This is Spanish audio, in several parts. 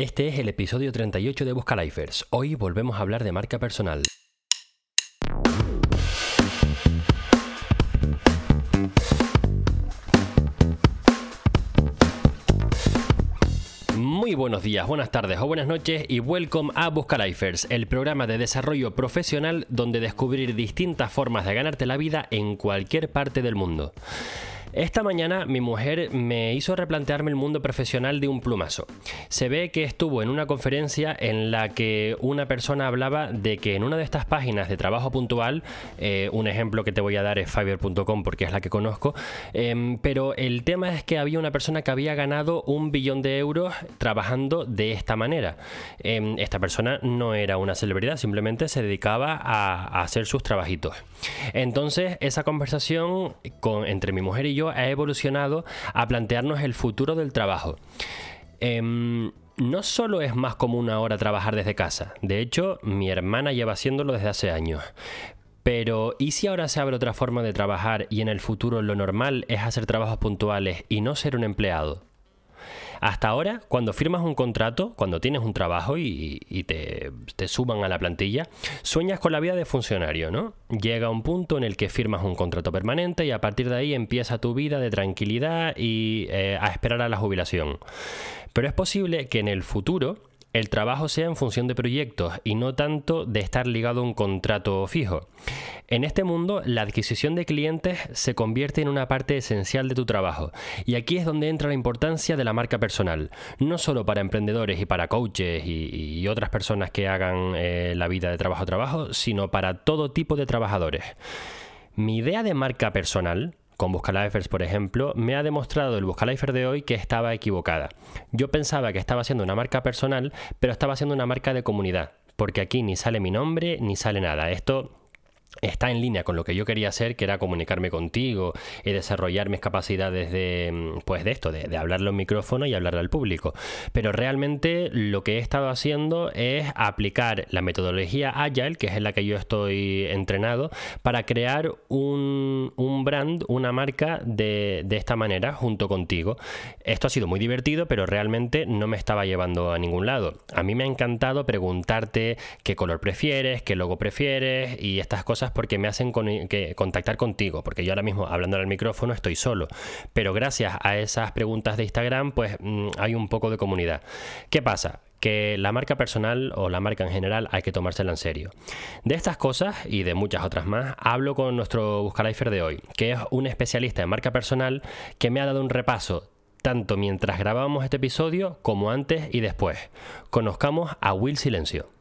Este es el episodio 38 de Buscalifers. Hoy volvemos a hablar de marca personal. Muy buenos días, buenas tardes o buenas noches y welcome a Buscalifers, el programa de desarrollo profesional donde descubrir distintas formas de ganarte la vida en cualquier parte del mundo. Esta mañana mi mujer me hizo replantearme el mundo profesional de un plumazo. Se ve que estuvo en una conferencia en la que una persona hablaba de que en una de estas páginas de trabajo puntual, eh, un ejemplo que te voy a dar es fiverr.com porque es la que conozco, em, pero el tema es que había una persona que había ganado un billón de euros trabajando de esta manera. Em, esta persona no era una celebridad, simplemente se dedicaba a, hacer sus trabajitos. Entonces esa conversación con, entre mi mujer y yo ha evolucionado a plantearnos el futuro del trabajo. Em, no solo es más común ahora trabajar desde casa, de hecho mi hermana lleva haciéndolo desde hace años. Pero, ¿y si ahora se abre otra forma de trabajar y en el futuro lo normal es hacer trabajos puntuales y no ser un empleado? Hasta ahora, cuando firmas un contrato, cuando tienes un trabajo y, te, te, suban a la plantilla, sueñas con la vida de funcionario, ¿no? Llega un punto en el que firmas un contrato permanente y a partir de ahí empieza tu vida de tranquilidad y eh, a esperar a la jubilación. Pero es posible que en el futuro el trabajo sea en función de proyectos y no tanto de estar ligado a un contrato fijo. En este mundo, la adquisición de clientes se convierte en una parte esencial de tu trabajo, y aquí es donde entra la importancia de la marca personal, no solo para emprendedores y para coaches y, otras personas que hagan eh, la vida de trabajo a trabajo, sino para todo tipo de trabajadores. Mi idea de marca personal con Buscalifers, por ejemplo, me ha demostrado el Buscalifer de hoy que estaba equivocada. Yo pensaba que estaba haciendo una marca personal, pero estaba haciendo una marca de comunidad, porque aquí ni sale mi nombre ni sale nada. Esto está en línea con lo que yo quería hacer, que era comunicarme contigo y desarrollar mis capacidades de, mm, pues de esto, de, hablarlo en micrófono y hablarle al público. Pero realmente lo que he estado haciendo es aplicar la metodología Agile, que es en la que yo estoy entrenado, para crear un, un brand, una marca de, de esta manera junto contigo. Esto ha sido muy divertido, pero realmente no me estaba llevando a ningún lado. A mí me ha encantado preguntarte qué color prefieres, qué logo prefieres y estas cosas porque me hacen contactar contigo, porque yo ahora mismo hablando al micrófono estoy solo, pero gracias a esas preguntas de Instagram pues mm, hay un poco de comunidad. ¿Qué pasa? que la marca personal o la marca en general hay que tomársela en serio. De estas cosas y de muchas otras más, hablo con nuestro Buscalifer de hoy, que es un especialista en marca personal que me ha dado un repaso tanto mientras grabábamos este episodio como antes y después. Conozcamos a Will Silencio.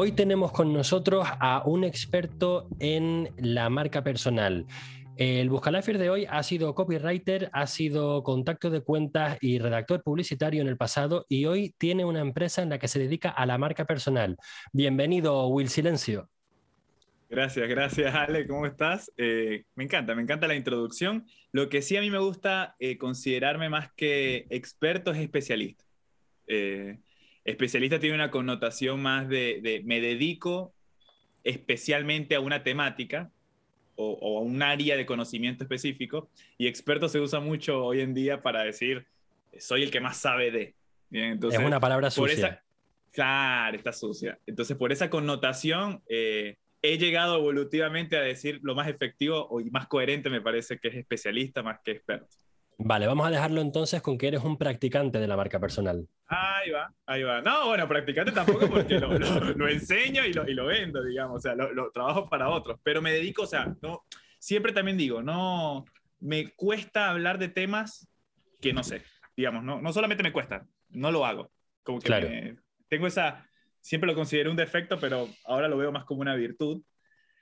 Hoy tenemos con nosotros a un experto en la marca personal. El Buscalifer de hoy ha sido copywriter, ha sido contacto de cuentas y redactor publicitario en el pasado y hoy tiene una empresa en la que se dedica a la marca personal. Bienvenido, Will Silencio. Gracias, gracias Ale, ¿cómo estás? Eh, me encanta, me encanta la introducción. Lo que sí a mí me gusta eh, considerarme más que experto es especialista. Eh, Especialista tiene una connotación más de, me dedico especialmente a una temática o, a un área de conocimiento específico y experto se usa mucho hoy en día para decir soy el que más sabe de. es una palabra sucia. claro, está sucia. Entonces, por esa connotación, eh, he llegado evolutivamente a decir lo más efectivo y más coherente me parece que es especialista más que experto. Vale, vamos a dejarlo entonces con que eres un practicante de la marca personal. Ahí va, ahí va. No, bueno, practicante tampoco porque lo, enseño y lo, y lo, vendo, digamos, o sea, lo, trabajo para otros, pero me dedico, o sea, no, siempre también digo, no, me cuesta hablar de temas que no sé, digamos, no, no solamente me cuesta, no lo hago. Como que claro. tengo esa, siempre lo considero un defecto, pero ahora lo veo más como una virtud,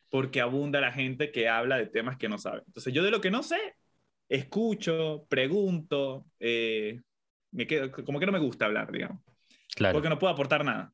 porque abunda la gente que habla de temas que no sabe. Entonces, yo de lo que no sé, escucho, pregunto, eh, me quedo, como que no me gusta hablar, digamos. Claro. Porque no puedo aportar nada.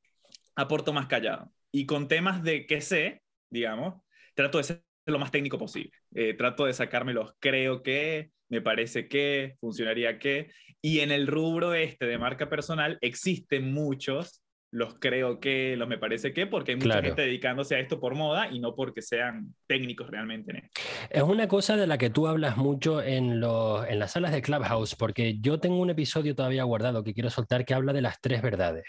Aporto más callado. Y con temas de qué sé, digamos, trato de ser lo más técnico posible. Eh, trato de sacarme los creo que, me parece que, funcionaría que. Y en el rubro este de marca personal existen muchos los creo que, los me parece que, porque hay mucha Claro. gente dedicándose a esto por moda y no porque sean técnicos realmente en esto. Es una cosa de la que tú hablas mucho en, los, en las salas de Clubhouse, porque yo tengo un episodio todavía guardado que quiero soltar que habla de las tres verdades.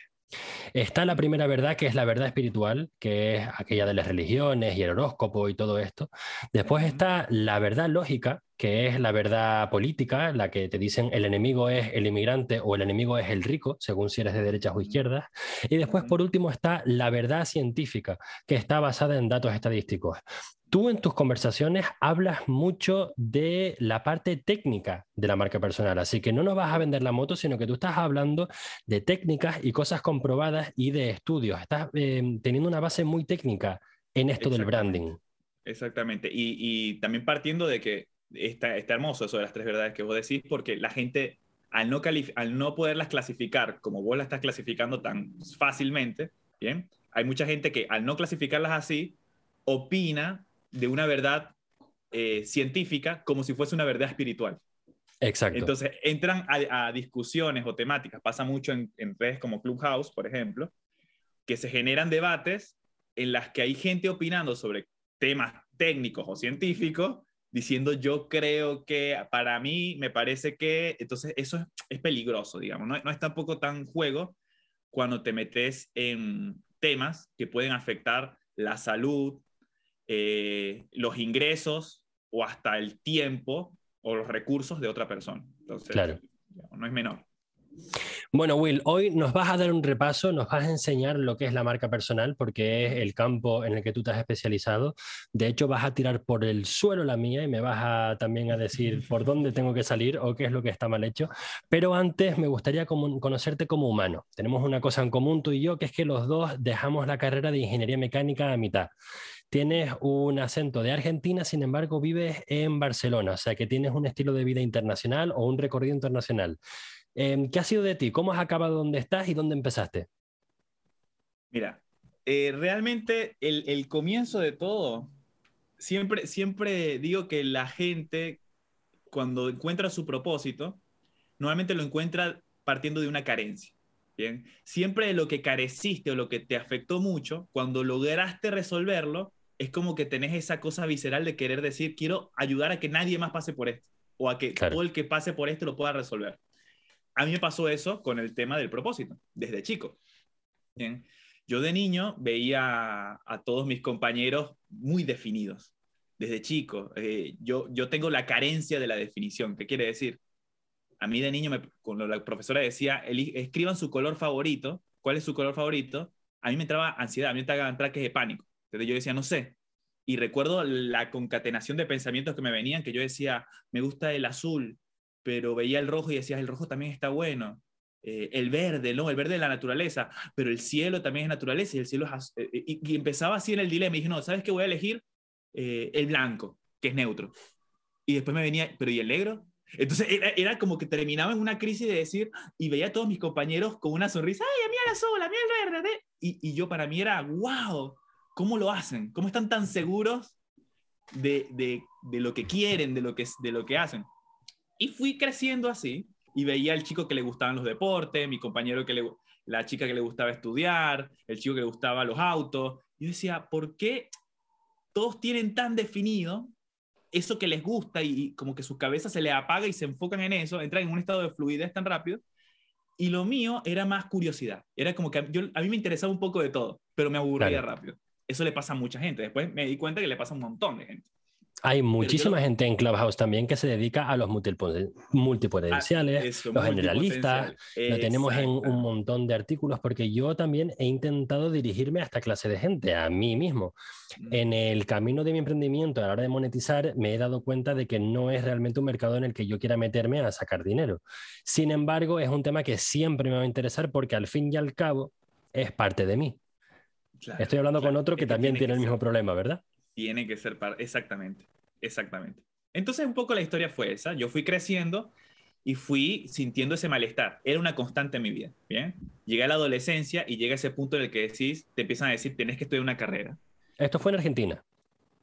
Está la primera verdad, que es la verdad espiritual, que es aquella de las religiones y el horóscopo y todo esto. Después está la verdad lógica, que es la verdad política, la que te dicen el enemigo es el inmigrante o el enemigo es el rico, según si eres de derechas o izquierdas. Y después, por último, está la verdad científica, que está basada en datos estadísticos. Tú en tus conversaciones hablas mucho de la parte técnica de la marca personal, así que no nos vas a vender la moto, sino que tú estás hablando de técnicas y cosas comprobadas y de estudios. Estás eh, teniendo una base muy técnica en esto del branding. Exactamente. Y, y también partiendo de que está, está hermoso eso de las tres verdades que vos decís, porque la gente, al no, al no poderlas clasificar como vos las estás clasificando tan fácilmente, ¿bien? Hay mucha gente que al no clasificarlas así, opina de una verdad eh, científica como si fuese una verdad espiritual. Exacto. Entonces entran a, a discusiones o temáticas, pasa mucho en, en redes como Clubhouse, por ejemplo, que se generan debates en las que hay gente opinando sobre temas técnicos o científicos, diciendo yo creo que para mí me parece que, entonces eso es, es peligroso, digamos, no, no es tampoco tan juego cuando te metes en temas que pueden afectar la salud, eh, los ingresos o hasta el tiempo o los recursos de otra persona. Entonces, Claro. no es menor. Bueno, Will, hoy nos vas a dar un repaso, nos vas a enseñar lo que es la marca personal, porque es el campo en el que tú te has especializado. De hecho, vas a tirar por el suelo la mía y me vas a, también a decir por dónde tengo que salir o qué es lo que está mal hecho. Pero antes me gustaría conocerte como humano. Tenemos una cosa en común tú y yo, que es que los dos dejamos la carrera de ingeniería mecánica a mitad. Tienes un acento de Argentina, sin embargo, vives en Barcelona, o sea que tienes un estilo de vida internacional o un recorrido internacional. Em, ¿Qué ha sido de ti? ¿Cómo has acabado donde estás y dónde empezaste? Mira, eh, realmente el, el comienzo de todo, siempre, siempre digo que la gente cuando encuentra su propósito, normalmente lo encuentra partiendo de una carencia. Bien, siempre de lo que careciste o lo que te afectó mucho, cuando lograste resolverlo, es como que tenés esa cosa visceral de querer decir, quiero ayudar a que nadie más pase por esto, o a que Claro. todo el que pase por esto lo pueda resolver. A mí me pasó eso con el tema del propósito, desde chico. Yo de niño veía a todos mis compañeros muy definidos, desde chico. Eh, yo, yo tengo la carencia de la definición. ¿Qué quiere decir? A mí de niño, me, cuando la profesora decía, "Eli- escriban su color favorito, ¿cuál es su color favorito? A mí me entraba ansiedad, a mí me entraban ataques de pánico. Entonces yo decía, no sé. Y recuerdo la concatenación de pensamientos que me venían, que yo decía, me gusta el azul, pero veía el rojo y decía, el rojo también está bueno. Eh, el verde, ¿no? El verde de la naturaleza, pero el cielo también es naturaleza y el cielo es... eh, eh, y, y empezaba así en el dilema y dije, no, ¿sabes qué voy a elegir? El blanco, que es neutro. Y después me venía, pero ¿y el negro? Entonces era, era como que terminaba en una crisis de decir, y veía a todos mis compañeros con una sonrisa, ¡ay, a mí el azul, a mí el verde! ve". Y, y yo para mí era, wow, ¿cómo lo hacen? ¿Cómo están tan seguros de, de, de lo que quieren, de lo que, de lo que hacen? Y fui creciendo así, y veía al chico que le gustaban los deportes, mi compañero que le, la chica que le gustaba estudiar, el chico que le gustaba los autos. Y yo decía, ¿por qué todos tienen tan definido eso que les gusta y como que su cabeza se le apaga y se enfocan en eso, entran en un estado de fluidez tan rápido? Y lo mío era más curiosidad. Era como que a, yo, a mí me interesaba un poco de todo, pero me aburría Claro. rápido. Eso le pasa a mucha gente. Después me di cuenta que le pasa a un montón de gente. Hay muchísima gente en Clubhouse también que se dedica a los multipoten- multipotenciales, Eso, los generalistas. Lo tenemos en un montón de artículos porque yo también he intentado dirigirme a esta clase de gente, a mí mismo. Mm. En el camino de mi emprendimiento, a la hora de monetizar, me he dado cuenta de que no es realmente un mercado en el que yo quiera meterme a sacar dinero. Sin embargo, es un tema que siempre me va a interesar porque al fin y al cabo es parte de mí. Claro, Estoy hablando con otro que también tiene que el mismo problema, ¿verdad? Tiene que ser par- exactamente, exactamente. Entonces un poco la historia fue esa. Yo fui creciendo y fui sintiendo ese malestar. Era una constante en mi vida, ¿bien? Llegué a la adolescencia y llega ese punto en el que decís, te empiezan a decir, tenés que estudiar una carrera. Esto fue en Argentina.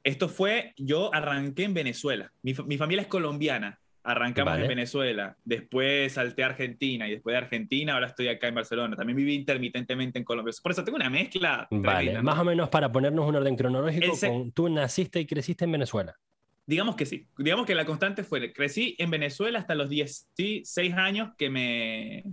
Esto fue, yo arranqué en Venezuela. Mi, mi familia es colombiana, Arrancamos Vale. en Venezuela, después salté a Argentina y después de Argentina ahora estoy acá en Barcelona. También viví intermitentemente en Colombia. Por eso tengo una mezcla. Vale, tremenda, más o menos para ponernos un orden cronológico, se- con- tú naciste y creciste en Venezuela. Digamos que sí. Digamos que la constante fue, crecí en Venezuela hasta los 16 años que me...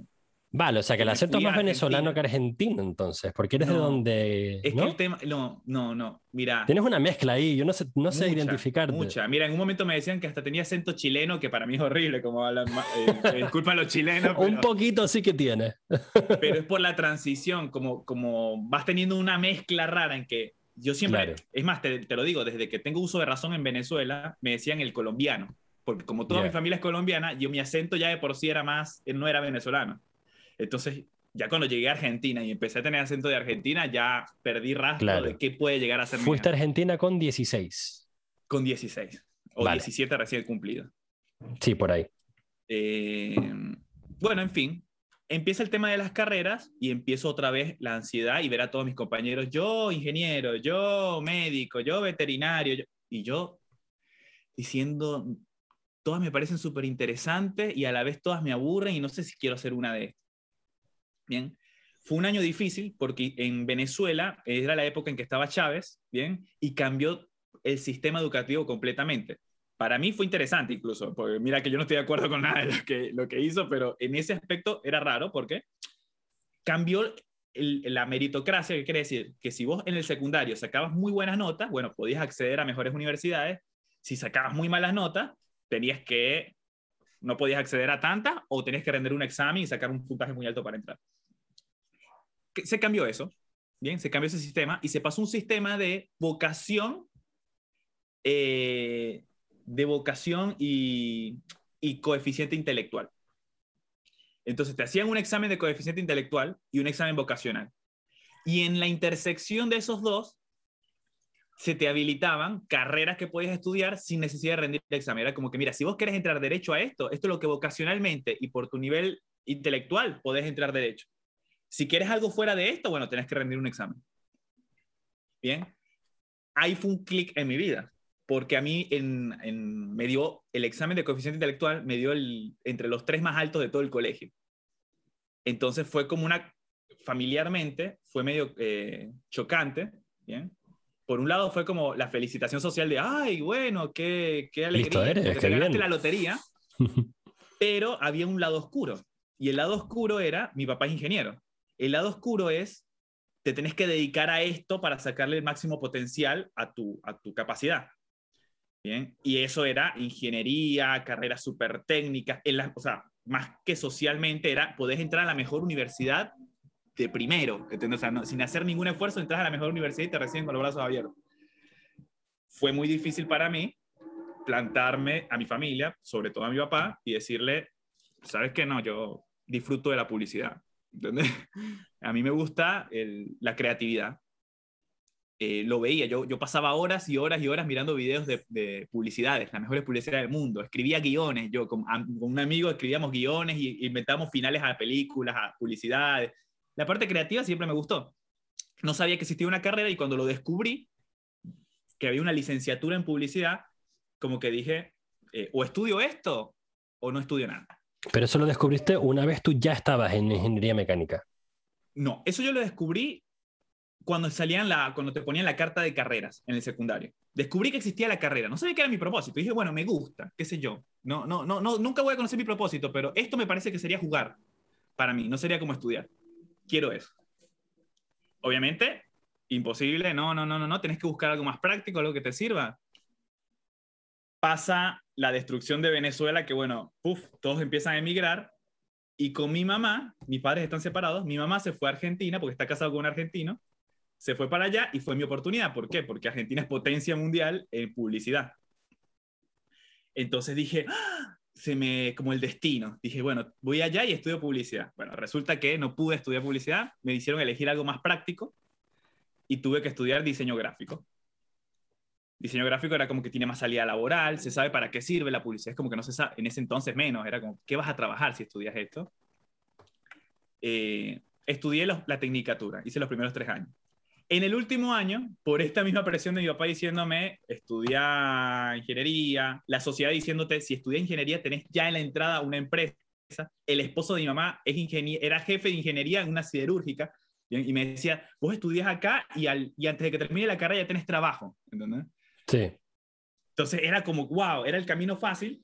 Vale, o sea que el acento es más venezolano que argentino entonces, porque eres de No, donde... Es ¿no? que el tema... No, no, no. Mira. Tienes una mezcla ahí, yo no sé, no sé Mucha, identificarte. Mucha. Mira, en un momento me decían que hasta tenía acento chileno, que para mí es horrible, como hablan. eh, eh, disculpa a los chilenos, Un pero, poquito sí que tiene. pero es por la transición, como, como vas teniendo una mezcla rara en que yo siempre, Claro. es más, te, te lo digo, desde que tengo uso de razón en Venezuela, me decían el colombiano, porque como toda Ya. mi familia es colombiana, yo mi acento ya de por sí era más, eh, no era venezolano. Entonces, ya cuando llegué a Argentina y empecé a tener acento de Argentina, ya perdí rastro Claro. de qué puede llegar a ser Fuiste a Argentina con 16. con 16 o Vale. 17 recién cumplido. Sí, por ahí. Eh, bueno, en fin, empieza el tema de las carreras y empiezo otra vez la ansiedad y ver a todos mis compañeros, yo ingeniero, yo médico, yo veterinario, yo- y yo diciendo, todas me parecen súper interesantes y a la vez todas me aburren y no sé si quiero hacer una de estas. Bien, fue un año difícil porque en Venezuela era la época en que estaba Chávez, bien, y cambió el sistema educativo completamente. Para mí fue interesante incluso, porque mira que yo no estoy de acuerdo con nada de lo que, lo que hizo, pero en ese aspecto era raro porque cambió el- la meritocracia, que quiere decir que si vos en el secundario sacabas muy buenas notas, bueno, podías acceder a mejores universidades, si sacabas muy malas notas, tenías que, no podías acceder a tantas o tenías que rendir un examen y sacar un puntaje muy alto para entrar. Se cambió eso, bien, se cambió ese sistema y se pasó un sistema de vocación eh, de vocación y, y coeficiente intelectual. Entonces te hacían un examen de coeficiente intelectual y un examen vocacional. Y en la intersección de esos dos, se te habilitaban carreras que podías estudiar sin necesidad de rendir el examen. Era como que, mira, si vos querés entrar derecho a esto, esto es lo que vocacionalmente y por tu nivel intelectual podés entrar derecho. Si quieres algo fuera de esto, bueno, tenés que rendir un examen. Bien. Ahí fue un clic en mi vida porque a mí en, en- me dio el examen de coeficiente intelectual, me dio el, entre los tres más altos de todo el colegio. Entonces fue como una, familiarmente, fue medio eh, chocante, ¿bien? Por un lado fue como la felicitación social de, ay, bueno, qué, qué alegría, Listo eres, porque qué te ganaste bien". la lotería, pero había un lado oscuro. Y el lado oscuro era, mi papá es ingeniero. El lado oscuro es, te tenés que dedicar a esto para sacarle el máximo potencial a tu, a tu capacidad. Bien, y eso era ingeniería, carreras súper técnicas, en la- o sea, más que socialmente era, podés entrar a la mejor universidad de primero, ¿entendés? O sea, no- sin hacer ningún esfuerzo, entras a la mejor universidad y te reciben con los brazos abiertos. Fue muy difícil para mí plantarme a mi familia, sobre todo a mi papá, y decirle, ¿sabes qué? No, yo disfruto de la publicidad, A mí me gusta la creatividad. Eh, lo veía, yo, yo pasaba horas y horas y horas mirando videos de, de publicidades, las mejores publicidades del mundo. Escribía guiones, yo con, un amigo escribíamos guiones y inventábamos finales a películas, a publicidades. La parte creativa siempre me gustó. No sabía que existía una carrera y cuando lo descubrí, que había una licenciatura en publicidad, como que dije, eh, o estudio esto o no estudio nada. Pero eso lo descubriste una vez tú ya estabas en ingeniería mecánica. No, eso yo lo descubrí cuando salían la, cuando te ponían la carta de carreras en el secundario. Descubrí que existía la carrera. No sabía que era mi propósito. Y dije, bueno, me gusta, qué sé yo. No, no, no, no, nunca voy a conocer mi propósito, pero esto me parece que sería jugar para mí. No sería como estudiar. Quiero eso. Obviamente, imposible. No, no, no, no, no. Tenés que buscar algo más práctico, algo que te sirva. Pasa la destrucción de Venezuela, que bueno, puf, todos empiezan a emigrar y con mi mamá, mis padres están separados, mi mamá se fue a Argentina porque está casado con un argentino, se fue para allá y fue mi oportunidad. ¿Por qué? Porque Argentina es potencia mundial en publicidad. Entonces dije, ¡Ah! se me, como el destino, dije, bueno, voy allá y estudio publicidad. Bueno, resulta que no pude estudiar publicidad, me hicieron elegir algo más práctico y tuve que estudiar diseño gráfico. Diseño gráfico era como que tiene más salida laboral, se sabe para qué sirve la publicidad, es como que no se sabe, en ese entonces menos, era como, ¿qué vas a trabajar si estudias esto? Eh, estudié la tecnicatura, hice los primeros tres años. En el último año, por esta misma presión de mi papá diciéndome, estudia ingeniería, la sociedad diciéndote, si estudias ingeniería, tenés ya en la entrada una empresa. El esposo de mi mamá es era jefe de ingeniería en una siderúrgica y me decía, vos estudias acá y, al, y antes de que termine la carrera ya tenés trabajo. ¿entendés? Sí. Entonces era como, wow, era el camino fácil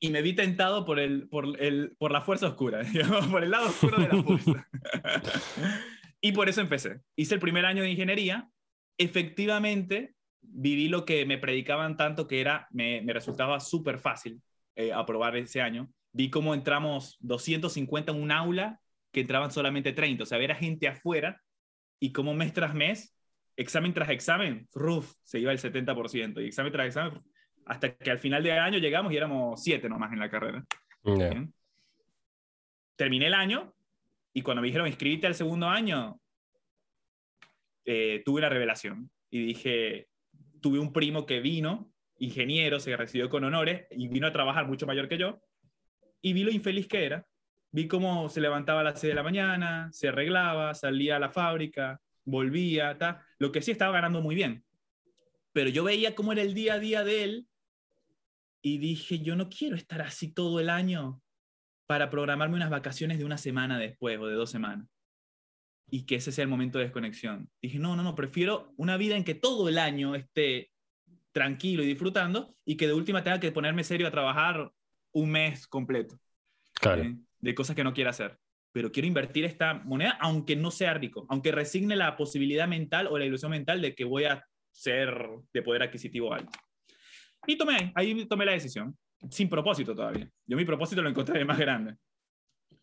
y me vi tentado por, el, por, el, por la fuerza oscura, por el lado oscuro de la fuerza. Y por eso empecé. Hice el primer año de ingeniería. Efectivamente, viví lo que me predicaban tanto que era, me, me resultaba súper fácil eh, aprobar ese año. Vi cómo entramos 250 en un aula que entraban solamente 30. O sea, era gente afuera y como mes tras mes, examen tras examen, ruf, se iba el 70%. Y examen tras examen, hasta que al final de año llegamos y éramos 7 nomás en la carrera. Terminé el año y cuando me dijeron inscribirte al segundo año, eh, tuve una revelación y dije, tuve un primo que vino, ingeniero, se recibió con honores y vino a trabajar mucho mayor que yo, y vi lo infeliz que era. Vi cómo se levantaba a las 6 de la mañana, se arreglaba, salía a la fábrica, volvía, ta. lo que sí estaba ganando muy bien. Pero yo veía cómo era el día a día de él y dije, yo no quiero estar así todo el año para programarme unas vacaciones de una semana después o de dos semanas. Y que ese sea el momento de desconexión. Dije, no, no, no, prefiero una vida en que todo el año esté tranquilo y disfrutando y que de última tenga que ponerme serio a trabajar un mes completo. Claro. ¿eh? De cosas que no quiero hacer. Pero quiero invertir esta moneda aunque no sea rico, aunque resigne la posibilidad mental o la ilusión mental de que voy a ser de poder adquisitivo alto. Y tomé, ahí tomé la decisión sin propósito todavía. Yo mi propósito lo encontré más grande.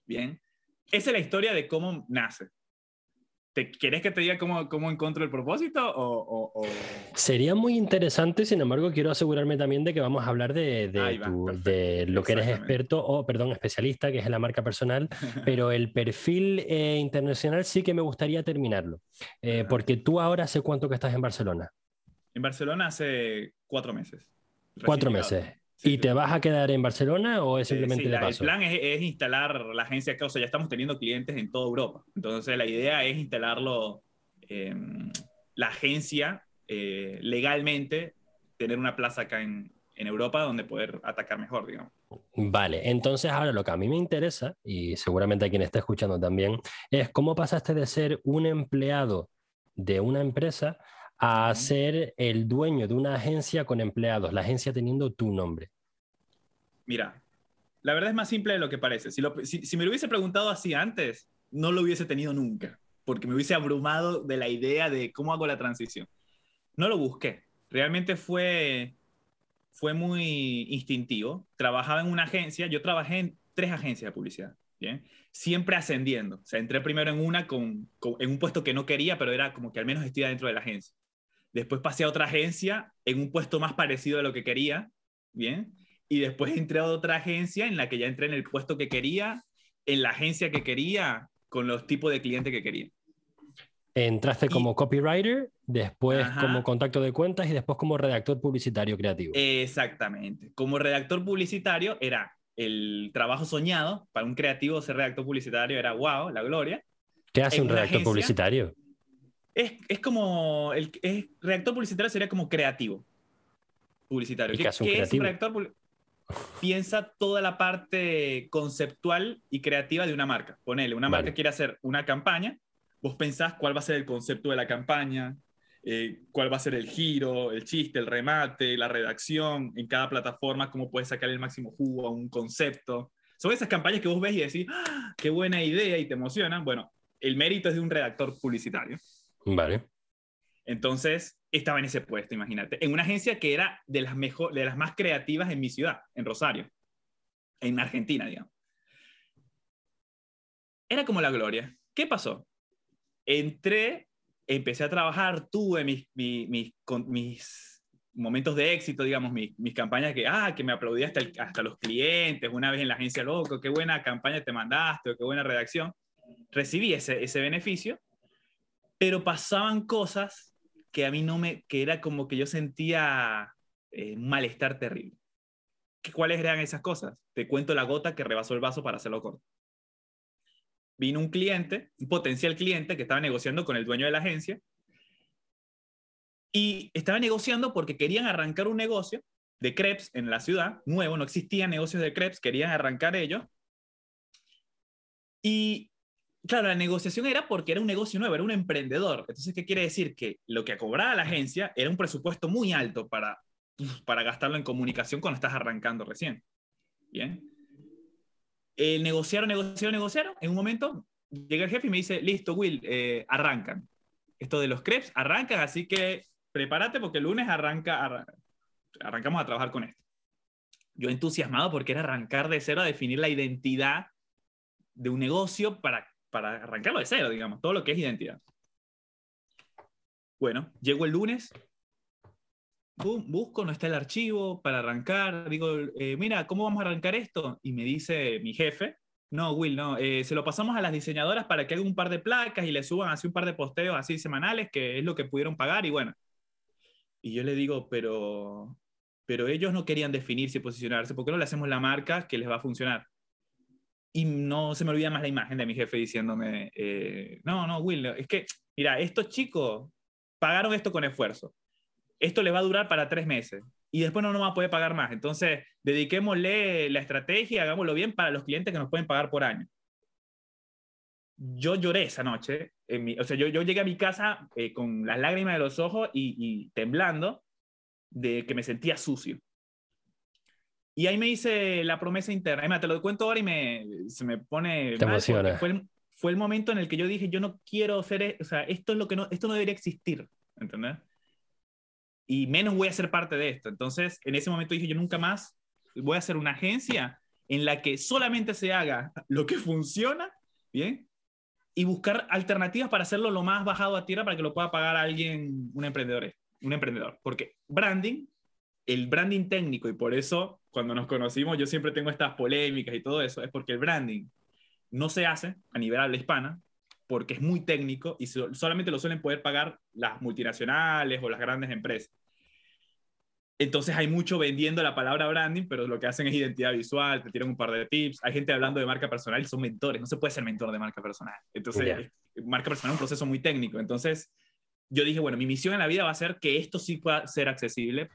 Bien. Esa es la historia de cómo nace. ¿Te, ¿Quieres que te diga cómo, cómo encuentro el propósito? O, Sería muy interesante, sin embargo, quiero asegurarme también de que vamos a hablar de, de, lo que eres experto o, perdón, especialista, que es la marca personal, pero el perfil eh, internacional sí que me gustaría terminarlo. Eh, porque tú ahora, ¿hace cuánto que estás en Barcelona? En Barcelona hace cuatro meses. Cuatro meses. ¿Y te vas a quedar en Barcelona o es eh, simplemente de paso? El plan es, instalar la agencia acá, o sea, ya estamos teniendo clientes en toda Europa. Entonces, la idea es instalarlo, em, la agencia eh, legalmente, tener una plaza acá en, en Europa donde poder atacar mejor, digamos. Vale, entonces ahora lo que a mí me interesa, y seguramente a quien está escuchando también, es cómo pasaste de ser un empleado de una empresa a ser el dueño de una agencia con empleados, la agencia teniendo tu nombre? Mira, la verdad es más simple de lo que parece. Si, me lo hubiese preguntado así antes, no lo hubiese tenido nunca, porque me hubiese abrumado de la idea de cómo hago la transición. No lo busqué. Realmente fue, fue muy instintivo. Trabajaba en una agencia, yo trabajé en tres agencias de publicidad. ¿bien? Siempre ascendiendo. O sea, entré primero en una con, en un puesto que no quería, pero era como que al menos estuviera dentro de la agencia. Después pasé a otra agencia en un puesto más parecido a lo que quería, ¿bien? Y después entré a otra agencia en la que ya entré en el puesto que quería, en la agencia que quería, con los tipos de clientes que quería. Entraste como copywriter, después como contacto de cuentas y después como redactor publicitario creativo. Exactamente. Como redactor publicitario era el trabajo soñado. Para un creativo ser redactor publicitario era wow, la gloria. ¿Qué hace un redactor publicitario? Es, como, el es, redactor publicitario sería como creativo publicitario. ¿Qué, es un redactor? Piensa toda la parte conceptual y creativa de una marca. Ponele, una marca quiere hacer una campaña, vos pensás cuál va a ser el concepto de la campaña, eh, cuál va a ser el giro, el chiste, el remate, la redacción en cada plataforma, cómo puedes sacar el máximo jugo a un concepto. Son esas campañas que vos ves y decís, ¡Ah, qué buena idea y te emocionan. Bueno, el mérito es de un redactor publicitario. Entonces, estaba en ese puesto, imagínate, en una agencia que era de las, mejor, de las más creativas en mi ciudad, en Rosario, en Argentina, digamos. Era como la gloria. ¿Qué pasó? Entré, empecé a trabajar, tuve mis, mis, mis, momentos de éxito, digamos, mis, campañas que, ah, que me aplaudí hasta, hasta los clientes, una vez en la agencia, loco, qué buena campaña te mandaste, qué buena redacción. Recibí ese, ese beneficio pero pasaban cosas que a mí no me, que era como que yo sentía eh, malestar terrible. ¿Cuáles eran esas cosas? Te cuento la gota que rebasó el vaso para hacerlo corto. Vino un cliente, un potencial cliente que estaba negociando con el dueño de la agencia Y estaba negociando porque querían arrancar un negocio de crepes en la ciudad, nuevo, no existían negocios de crepes, querían arrancar ellos. Y claro, la negociación era porque era un negocio nuevo, era un emprendedor. Entonces, ¿qué quiere decir? Que lo que cobraba la agencia era un presupuesto muy alto para, para gastarlo en comunicación cuando estás arrancando recién. Bien. Eh, negociaron, negociaron, negociaron. En un momento llega el jefe y me dice, listo, Will, eh, arrancan. Esto de los crepes, arrancan, así que prepárate porque el lunes arranca, arrancamos a trabajar con esto. Yo entusiasmado porque era arrancar de cero a definir la identidad de un negocio para, para arrancarlo de cero, digamos, todo lo que es identidad. Bueno, llego el lunes, busco, no está el archivo para arrancar, digo, eh, mira, ¿cómo vamos a arrancar esto? Y me dice mi jefe, no, Will, no, eh, se lo pasamos a las diseñadoras para que hagan un par de placas y le suban así un par de posteos así semanales, que es lo que pudieron pagar y bueno. Y yo le digo, pero, pero ellos no querían definirse y posicionarse, ¿por qué no le hacemos la marca que les va a funcionar? Y no se me olvida más la imagen de mi jefe diciéndome, eh, no, no, Will, es que, mira, estos chicos pagaron esto con esfuerzo. Esto les va a durar para tres meses y después no nos va a poder pagar más. Entonces, dediquémosle la estrategia, hagámoslo bien para los clientes que nos pueden pagar por año. Yo lloré esa noche, o sea, yo, yo, llegué a mi casa eh, con las lágrimas de los ojos y, temblando de que me sentía sucio. Y ahí me hice la promesa interna. Además, te lo cuento ahora y me, se me pone... Te emociona. Fue el, fue el momento en el que yo dije, yo no quiero hacer, e-", o sea, esto es lo que no, esto no debería existir, ¿entendés? y menos voy a ser parte de esto. Entonces, en ese momento dije, yo nunca más voy a hacer una agencia en la que solamente se haga lo que funciona, ¿bien? Y buscar alternativas para hacerlo lo más bajado a tierra para que lo pueda pagar alguien, un emprendedor, un emprendedor. Porque branding, el branding técnico, y por eso cuando nos conocimos yo siempre tengo estas polémicas y todo eso, es porque el branding no se hace a nivel habla hispana, porque es muy técnico y solamente lo suelen poder pagar las multinacionales o las grandes empresas. Entonces hay mucho vendiendo la palabra branding, pero lo que hacen es identidad visual, te tiran un par de tips. Hay gente hablando de marca personal y son mentores. No se puede ser mentor de marca personal. Entonces, marca personal es un proceso muy técnico. Entonces, yo dije, bueno, mi misión en la vida va a ser que esto sí pueda ser accesible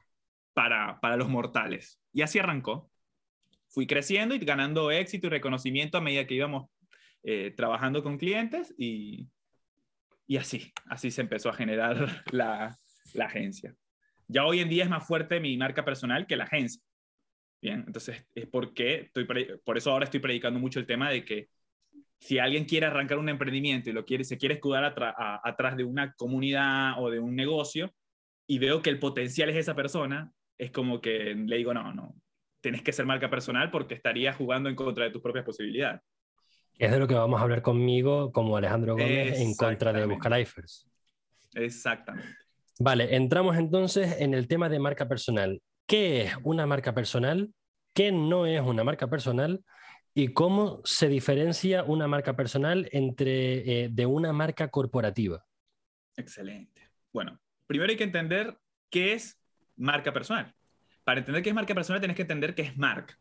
para, para los mortales. Y así arrancó. Fui creciendo y ganando éxito y reconocimiento a medida que íbamos eh, trabajando con clientes y, y así, así se empezó a generar la, la agencia. Ya hoy en día es más fuerte mi marca personal que la agencia. Bien, entonces es porque estoy, por eso ahora estoy predicando mucho el tema de que si alguien quiere arrancar un emprendimiento y lo quiere, se quiere escudar atrás de una comunidad o de un negocio y veo que el potencial es esa persona, es como que le digo, no, no, tienes que ser marca personal porque estarías jugando en contra de tus propias posibilidades. Es de lo que vamos a hablar conmigo como Alejandro Gómez en contra de Buscalifers. Exactamente. Vale, entramos entonces en el tema de marca personal. ¿Qué es una marca personal? ¿Qué no es una marca personal? ¿Y cómo se diferencia una marca personal entre, eh, de una marca corporativa? Excelente. Bueno, primero hay que entender qué es marca personal. Para entender qué es marca personal tienes que entender qué es marca.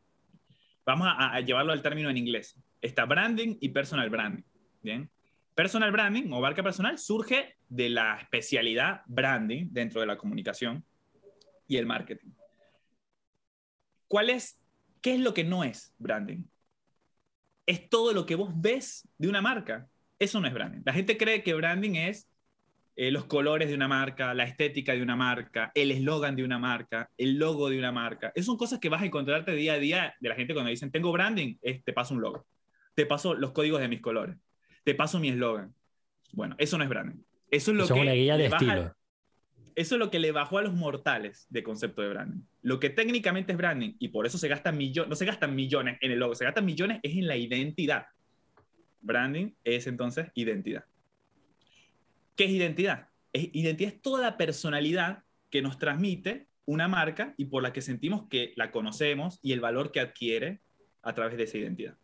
Vamos a, a llevarlo al término en inglés. Está branding y personal branding. Bien. Personal branding o marca personal surge de la especialidad branding dentro de la comunicación y el marketing. ¿Cuál es, qué es lo que no es branding? Es todo lo que vos ves de una marca. Eso no es branding. La gente cree que branding es eh, los colores de una marca, la estética de una marca, el eslogan de una marca, el logo de una marca. Esas son cosas que vas a encontrarte día a día de la gente cuando dicen, tengo branding, te paso un logo, te paso los códigos de mis colores te paso mi eslogan. Bueno, eso no es branding. Eso es lo que. una guía de estilo. Eso es lo que le bajó a los mortales de concepto de branding. Lo que técnicamente es branding, y por eso se gastan millones, no se gastan millones en el logo, se gastan millones es en la identidad. Branding es entonces identidad. ¿Qué es identidad? Es, identidad es toda la personalidad que nos transmite una marca y por la que sentimos que la conocemos y el valor que adquiere a través de esa identidad.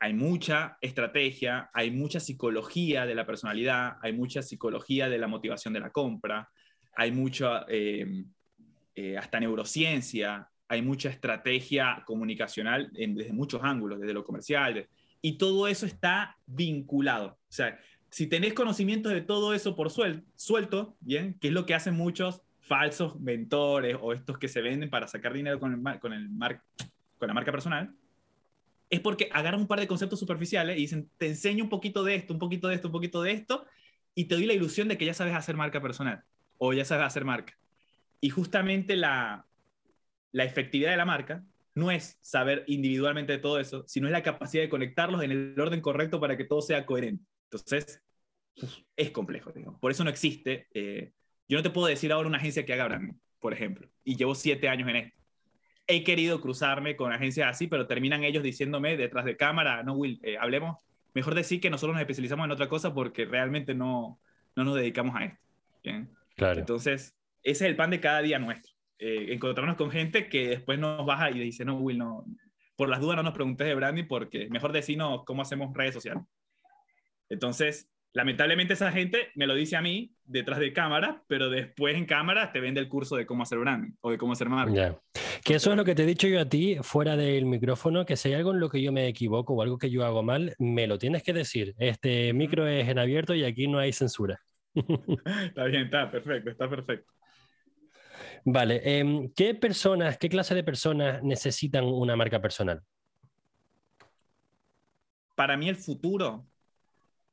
Hay mucha estrategia, hay mucha psicología de la personalidad, hay mucha psicología de la motivación de la compra, hay mucha, em, eh, hasta neurociencia, hay mucha estrategia comunicacional desde muchos ángulos, desde lo comercial, y todo eso está vinculado. O sea, si tenés conocimiento de todo eso por suelto, ¿bien? Que es lo que hacen muchos falsos mentores o estos que se venden para sacar dinero con, el, con, el con la marca personal, es porque agarran un par de conceptos superficiales y dicen, te enseño un poquito de esto, un poquito de esto, un poquito de esto, y te doy la ilusión de que ya sabes hacer marca personal o ya sabes hacer marca. Y justamente la, la efectividad de la marca no es saber individualmente de todo eso, sino es la capacidad de conectarlos en el orden correcto para que todo sea coherente. Entonces, es complejo. Por eso no existe. Eh, yo no te puedo decir ahora una agencia que haga branding, por ejemplo, y llevo siete años en esto. He querido cruzarme con agencias así, pero terminan ellos diciéndome detrás de cámara, no, Will, eh, hablemos. Mejor decir que nosotros nos especializamos en otra cosa porque realmente no, no nos dedicamos a esto. ¿bien? Claro. Entonces, ese es el pan de cada día nuestro. Eh, encontrarnos con gente que después nos baja y dice, no, Will, no, por las dudas no nos preguntes de branding porque mejor decirnos cómo hacemos redes sociales. Entonces, lamentablemente esa gente me lo dice a mí detrás de cámara, pero después en cámara te vende el curso de cómo hacer branding o de cómo hacer marketing. Que eso es lo que te he dicho yo a ti fuera del micrófono, que si hay algo en lo que yo me equivoco o algo que yo hago mal, me lo tienes que decir. Este micro es en abierto y aquí no hay censura. está bien, está perfecto, está perfecto. Vale, em, ¿qué personas, qué clase de personas necesitan una marca personal? Para mí el futuro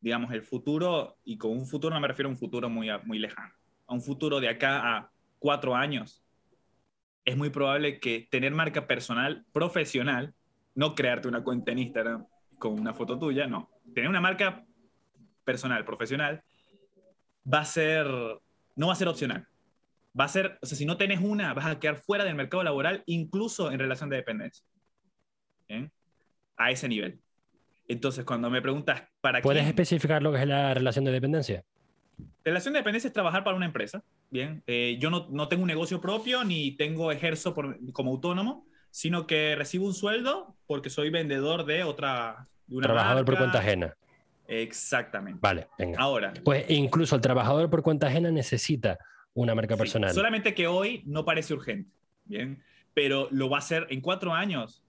digamos, el futuro, y con un futuro no me refiero a un futuro muy, muy lejano, a un futuro de acá a cuatro años, es muy probable que tener marca personal profesional, no crearte una cuenta en Instagram con una foto tuya, no, tener una marca personal, profesional, va a ser, no va a ser opcional. Va a ser, o sea, si no tenés una, vas a quedar fuera del mercado laboral, incluso en relación de dependencia. A ese nivel. Entonces, cuando me preguntas para ¿Puedes especificar lo que es la relación de dependencia? Relación de dependencia es trabajar para una empresa. Bien, eh, yo no, no, tengo un negocio propio ni tengo ejerzo como autónomo, sino que recibo un sueldo porque soy vendedor de otra. De una trabajador por cuenta ajena. Exactamente. Vale, venga. Ahora. Pues incluso el trabajador por cuenta ajena necesita una marca personal. Solamente que hoy no parece urgente. Bien, pero lo va a hacer en cuatro años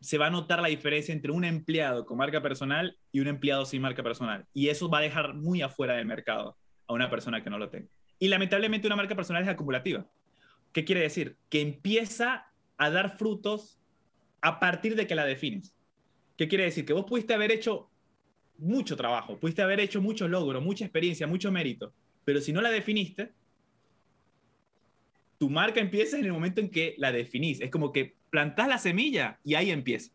se va a notar la diferencia entre un empleado con marca personal y un empleado sin marca personal. Y eso va a dejar muy afuera del mercado a una persona que no lo tenga. Y lamentablemente una marca personal es acumulativa. ¿Qué quiere decir? Que empieza a dar frutos a partir de que la defines. ¿Qué quiere decir? Que vos pudiste haber hecho mucho trabajo, pudiste haber hecho mucho logro, mucha experiencia, mucho mérito, pero si no la definiste, tu marca empieza en el momento en que la definís. Es como que plantás la semilla y ahí empieza.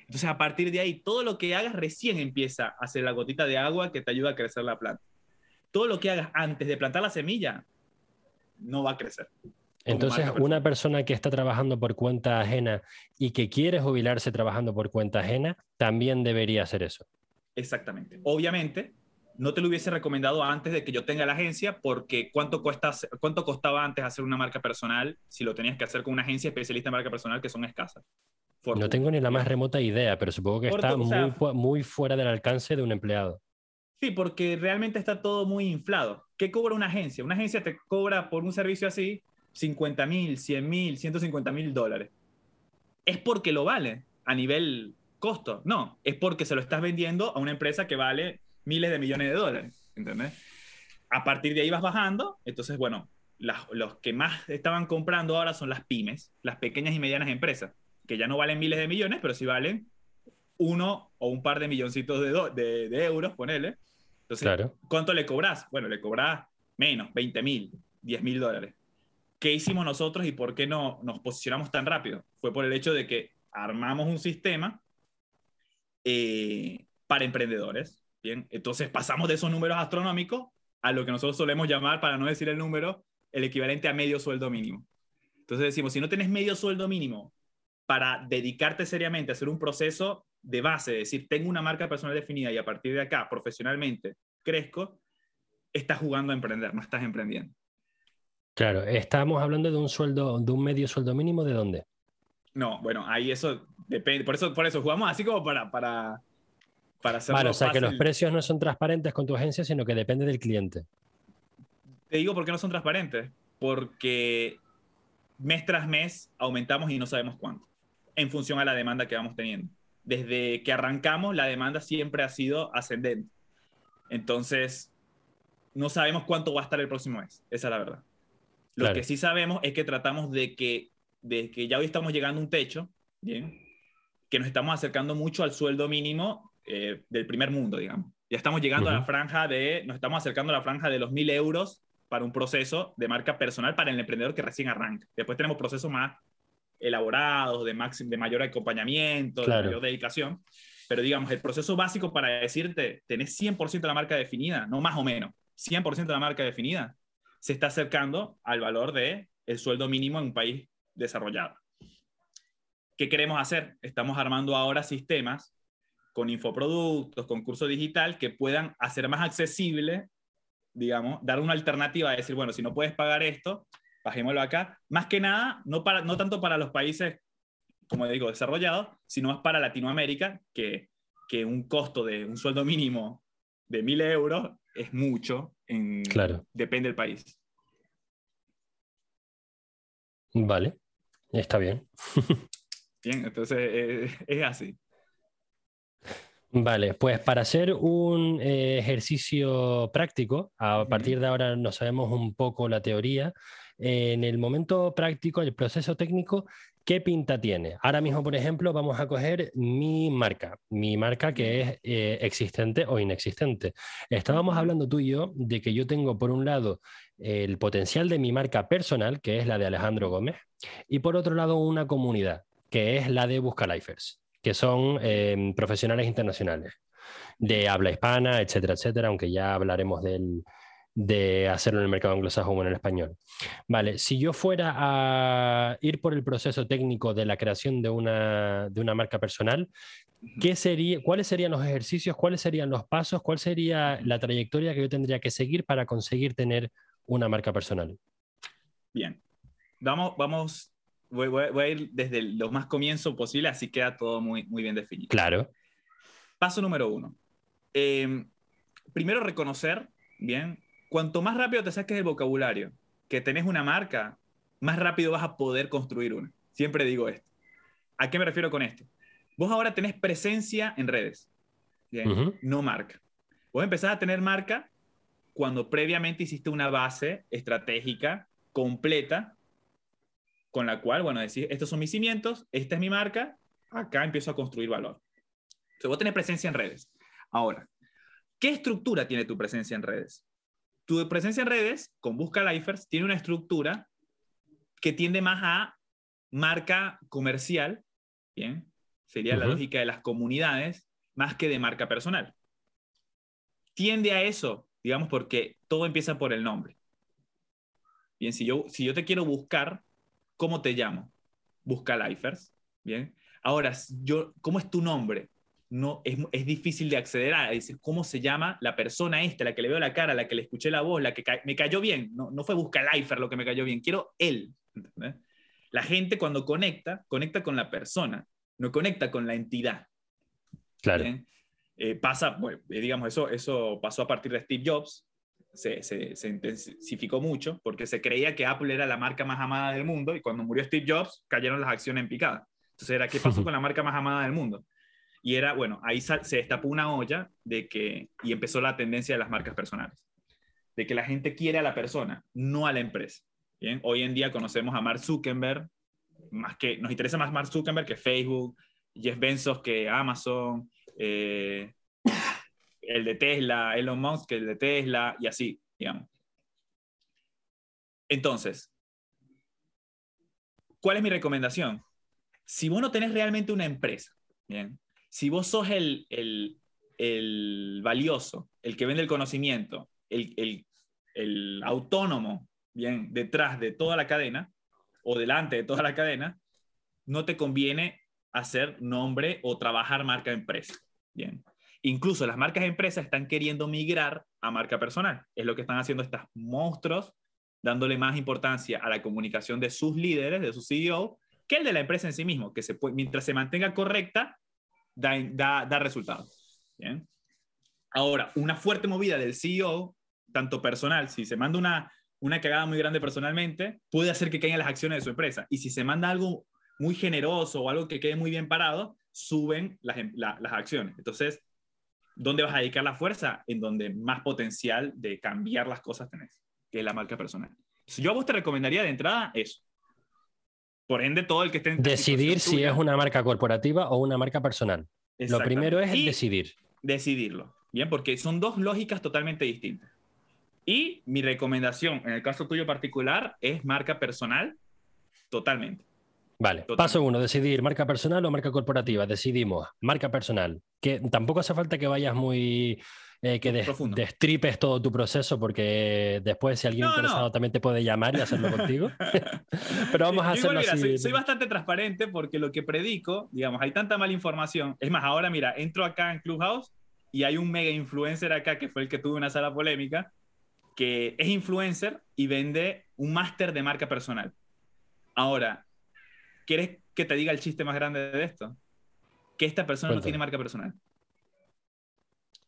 Entonces, a partir de ahí, todo lo que hagas recién empieza a ser la gotita de agua que te ayuda a crecer la planta. Todo lo que hagas antes de plantar la semilla no va a crecer. Entonces, una persona que está trabajando por cuenta ajena y que quiere jubilarse trabajando por cuenta ajena, también debería hacer eso. Exactamente. Obviamente, no te lo hubiese recomendado antes de que yo tenga la agencia, porque ¿cuánto, cuesta, cuánto costaba antes hacer una marca personal si lo tenías que hacer con una agencia especialista en marca personal que son escasas? no tengo ni la más remota idea, pero supongo que está muy, muy fuera del alcance de un empleado. Sí, porque realmente está todo muy inflado. ¿Qué cobra una agencia? Una agencia te cobra por un servicio así 50 mil, 100 mil, 150 mil dólares. Es porque lo vale a nivel costo. No, es porque se lo estás vendiendo a una empresa que vale miles de millones de dólares, ¿entendés? A partir de ahí vas bajando, entonces, bueno, los que más estaban comprando ahora son las pymes, las pequeñas y medianas empresas, que ya no valen miles de millones, pero sí valen uno o un par de milloncitos de, de, euros, ponele. Entonces, ¿cuánto le cobras? Bueno, le cobras menos, 20 mil, 10 mil dólares. ¿Qué hicimos nosotros y por qué no nos posicionamos tan rápido? Fue por el hecho de que armamos un sistema eh, para emprendedores Bien, entonces pasamos de esos números astronómicos a lo que nosotros solemos llamar, para no decir el número, el equivalente a medio sueldo mínimo. Entonces decimos, si no tienes medio sueldo mínimo para dedicarte seriamente a hacer un proceso de base, es decir, tengo una marca personal definida y a partir de acá, profesionalmente, crezco, estás jugando a emprender, no estás emprendiendo. Claro, estamos hablando de un sueldo, de un medio sueldo mínimo, ¿de dónde? No, bueno, ahí eso depende, por eso, por eso jugamos así como para, para para Vale, o sea que los precios no son transparentes con tu agencia, sino que depende del cliente. Te digo por qué no son transparentes. Porque mes tras mes aumentamos y no sabemos cuánto, en función a la demanda que vamos teniendo. Desde que arrancamos, la demanda siempre ha sido ascendente. Entonces, no sabemos cuánto va a estar el próximo mes, esa es la verdad. Lo que sí sabemos es que tratamos de que, de que ya hoy estamos llegando a un techo, ¿bien? que nos estamos acercando mucho al sueldo mínimo eh, del primer mundo, digamos. Ya estamos llegando a la franja de, nos estamos acercando a la franja de los mil euros para un proceso de marca personal para el emprendedor que recién arranca. Después tenemos procesos más elaborados, de, de mayor acompañamiento, de mayor dedicación. Pero digamos, el proceso básico para decirte, tenés 100% de la marca definida, no más o menos, 100% de la marca definida, se está acercando al valor de el sueldo mínimo en un país desarrollado. ¿Qué queremos hacer? Estamos armando ahora sistemas con infoproductos, con curso digital que puedan hacer más accesible, digamos, dar una alternativa a decir, bueno, si no puedes pagar esto, bajémoslo acá. Más que nada, no, para, no tanto para los países, como digo, desarrollados, sino más para Latinoamérica, que, que un costo de un sueldo mínimo de mil euros es mucho, en, claro. depende del país. Vale, está bien. Bien, entonces eh, es así. Vale, pues para hacer un eh, ejercicio práctico, a partir de ahora no sabemos un poco la teoría, en el momento práctico, el proceso técnico, ¿qué pinta tiene? Ahora mismo, por ejemplo, vamos a coger mi marca, mi marca que es eh, existente o inexistente. Estábamos hablando tú y yo de que yo tengo, por un lado, el potencial de mi marca personal, que es la de Alejandro Gómez, y por otro lado, una comunidad que es la de Buscalifers, que son em, profesionales internacionales de habla hispana, etcétera, etcétera, aunque ya hablaremos de hacerlo en el mercado anglosajón o en el español. Vale, si yo fuera a ir por el proceso técnico de la creación de una, de una marca personal, ¿qué sería, ¿cuáles serían los ejercicios, cuáles serían los pasos, cuál sería la trayectoria que yo tendría que seguir para conseguir tener una marca personal? Bien, vamos, vamos voy, a ir desde lo más comienzo posible, así queda todo muy, muy bien definido. Claro. Paso número uno. Em, primero reconocer, bien, cuanto más rápido te saques el vocabulario, que tenés una marca, más rápido vas a poder construir una. Siempre digo esto. ¿A qué me refiero con esto? Vos ahora tenés presencia en redes, bien, no marca. Vos empezás a tener marca cuando previamente hiciste una base estratégica completa con la cual, bueno, decir, estos son mis cimientos, esta es mi marca, acá empiezo a construir valor. Entonces, vos tenés presencia en redes. Ahora, ¿qué estructura tiene tu presencia en redes? Tu presencia en redes, con Busca Lifers, tiene una estructura que tiende más a marca comercial, ¿bien? Sería la lógica de las comunidades, más que de marca personal. Tiende a eso, digamos, porque todo empieza por el nombre. Bien, si yo, si yo te quiero buscar, ¿Cómo te llamo? Busca Lifers. Bien. Ahora, yo, ¿cómo es tu nombre? No, es, es, difícil de acceder a decir cómo se llama la persona esta, la que le veo la cara, la que le escuché la voz, la que me cayó bien. No, no fue Busca Lifer lo que me cayó bien, quiero él. La gente cuando conecta, conecta con la persona, no conecta con la entidad. Claro. Eh, pasa, eh, digamos, eso, eso pasó a partir de Steve Jobs, se, intensificó mucho porque se creía que Apple era la marca más amada del mundo y cuando murió Steve Jobs cayeron las acciones en picada. Entonces era, ¿qué pasó con la marca más amada del mundo? Y era, bueno, ahí se destapó una olla de que, y empezó la tendencia de las marcas personales, de que la gente quiere a la persona, no a la empresa. Bien, hoy en día conocemos a Mark Zuckerberg, más que, nos interesa más Mark Zuckerberg que Facebook, Jeff Bezos que Amazon, eh, el de Tesla, Elon Musk, el de Tesla, y así, digamos. Entonces, ¿cuál es mi recomendación? Si vos no tenés realmente una empresa, ¿bien? si vos sos el, el, valioso, el que vende el conocimiento, el, el autónomo, bien, detrás de toda la cadena o delante de toda la cadena, no te conviene hacer nombre o trabajar marca empresa. Bien. Incluso las marcas empresas están queriendo migrar a marca personal. Es lo que están haciendo estos monstruos, dándole más importancia a la comunicación de sus líderes, de su CEO, que el de la empresa en sí mismo, que se puede, mientras se mantenga correcta, da, da, resultados. Ahora, una fuerte movida del CEO, tanto personal, si se manda una, una cagada muy grande personalmente, puede hacer que caigan las acciones de su empresa. Y si se manda algo muy generoso o algo que quede muy bien parado, suben las, las acciones. Entonces, ¿Dónde vas a dedicar la fuerza? En donde más potencial de cambiar las cosas tenés, que es la marca personal. yo a vos te recomendaría de entrada eso. Por ende, todo el que esté en Decidir si es una marca corporativa o una marca personal. Lo primero es decidir. Decidirlo. Bien, porque son dos lógicas totalmente distintas. Y mi recomendación, en el caso tuyo particular, es marca personal totalmente. Vale, paso uno, decidir marca personal o marca corporativa. Decidimos marca personal. Que tampoco hace falta que vayas muy eh, que destripes todo tu proceso porque después si alguien interesado también te puede llamar y hacerlo contigo. Pero vamos a hacerlo así. Soy, bastante transparente porque lo que predico, digamos, hay tanta mala información. Es más, ahora mira, entro acá en Clubhouse y hay un mega influencer acá que fue el que tuvo una sala polémica que es influencer y vende un máster de marca personal. Ahora, ¿quieres que te diga el chiste más grande de esto? Que esta persona no tiene marca personal.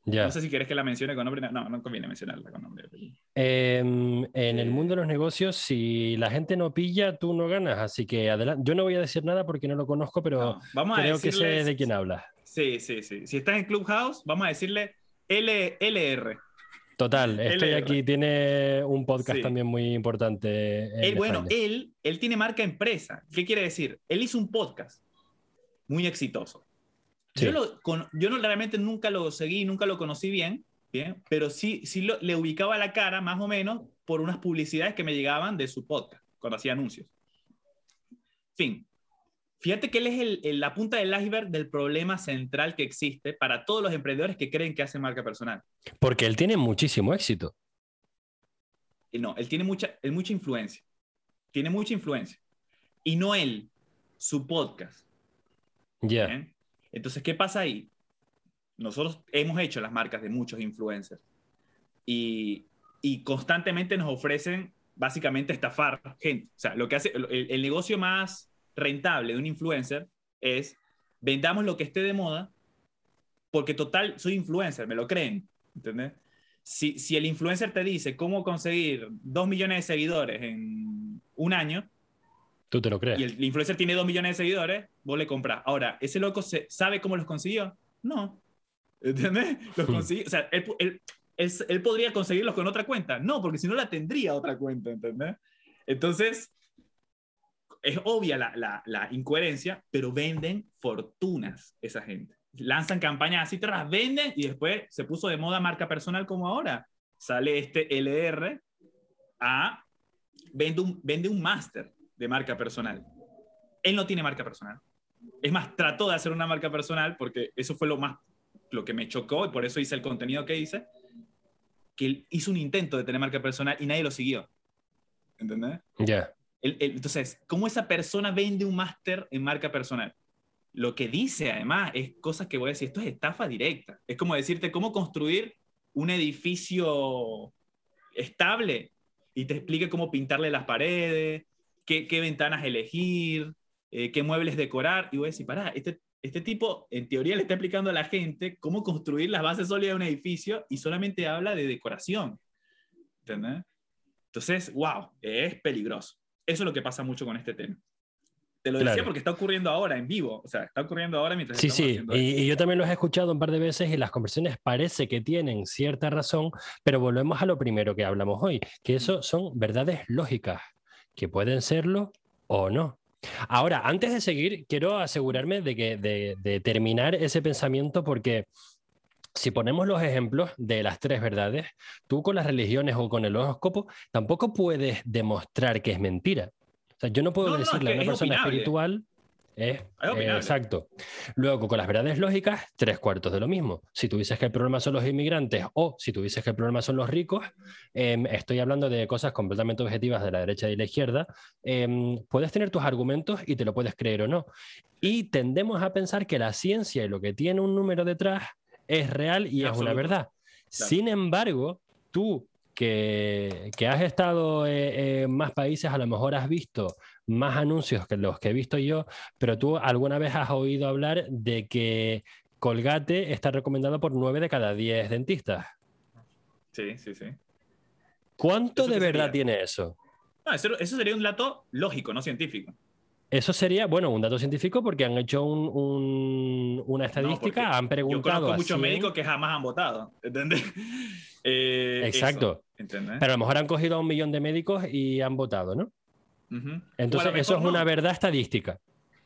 No sé si quieres que la mencione con nombre. No, no conviene mencionarla con nombre. Em, en el mundo de los negocios, si la gente no pilla, tú no ganas. Así que adelante. Yo no voy a decir nada porque no lo conozco, pero creo que sé de quién habla. Sí, sí, sí. Si estás en Clubhouse, vamos a decirle LR. Total, estoy aquí. Tiene un podcast también muy importante. bueno, él, él tiene marca empresa. ¿Qué quiere decir? Él hizo un podcast muy exitoso yo, no, realmente nunca lo seguí, nunca lo conocí bien, bien pero sí, sí le ubicaba la cara más o menos por unas publicidades que me llegaban de su podcast, cuando hacía anuncios. Fin. Fíjate que él es la punta del iceberg del problema central que existe para todos los emprendedores que creen que hacen marca personal. Porque él tiene muchísimo éxito. No, él tiene mucha, él mucha influencia. Tiene mucha influencia. Y no él, su podcast. Ya. Entonces, ¿qué pasa ahí? Nosotros hemos hecho las marcas de muchos influencers y, constantemente nos ofrecen básicamente estafar gente. O sea, lo que hace el, negocio más rentable de un influencer es vendamos lo que esté de moda porque total soy influencer, me lo creen, ¿entendés? Si, si el influencer te dice cómo conseguir dos millones de seguidores en un año, Tú te lo crees. Y el, influencer tiene dos millones de seguidores, vos le compras. Ahora, ¿ese loco se, sabe cómo los consiguió? No. ¿Entendés? Los hmm. consiguió. O sea, él, él, podría conseguirlos con otra cuenta. No, porque si no la tendría otra cuenta, ¿entendés? Entonces, es obvia la, la, la, incoherencia, pero venden fortunas esa gente. Lanzan campañas así, tras venden y después se puso de moda marca personal como ahora. Sale este LR a vende un, vende un máster de marca personal. Él no tiene marca personal. Es más, trató de hacer una marca personal porque eso fue lo más, lo que me chocó y por eso hice el contenido que hice, que él hizo un intento de tener marca personal y nadie lo siguió. ¿Entendés? Ya. Entonces, ¿cómo esa persona vende un máster en marca personal? Lo que dice además es cosas que voy a decir, esto es estafa directa. Es como decirte cómo construir un edificio estable y te explique cómo pintarle las paredes, qué, ventanas elegir, eh, qué muebles decorar. Y voy a decir, pará, este, este tipo en teoría le está explicando a la gente cómo construir las bases sólidas de un edificio y solamente habla de decoración. ¿Entendés? Entonces, wow, es peligroso. Eso es lo que pasa mucho con este tema. Te lo decía porque está ocurriendo ahora en vivo, o sea, está ocurriendo ahora mientras Sí, sí, y, y, yo también los he escuchado un par de veces y las conversaciones parece que tienen cierta razón, pero volvemos a lo primero que hablamos hoy, que eso son verdades lógicas que pueden serlo o no. Ahora, antes de seguir, quiero asegurarme de, que, de, terminar ese pensamiento porque si ponemos los ejemplos de las tres verdades, tú con las religiones o con el horóscopo tampoco puedes demostrar que es mentira. O sea, yo no puedo decirle a una persona espiritual, eh, exacto. Luego, con las verdades lógicas, tres cuartos de lo mismo. Si tú dices que el problema son los inmigrantes o si tú dices que el problema son los ricos, em, estoy hablando de cosas completamente objetivas de la derecha y la izquierda, em, puedes tener tus argumentos y te lo puedes creer o no. Y tendemos a pensar que la ciencia y lo que tiene un número detrás es real y es una verdad. Sin embargo, tú que, has estado eh, en más países, a lo mejor has visto más anuncios que los que he visto yo, pero tú alguna vez has oído hablar de que Colgate está recomendado por 9 de cada 10 dentistas. Sí, sí, sí. ¿Cuánto de verdad tiene eso? eso? sería un dato lógico, no científico. Eso sería, bueno, un dato científico porque han hecho un- un- una estadística, han Yo preguntado conozco a muchos 100, médicos que jamás han votado, ¿entendés? Eh, Exacto. pero a lo mejor han cogido a un millón de médicos y han votado, ¿no? Entonces, eso es una verdad estadística.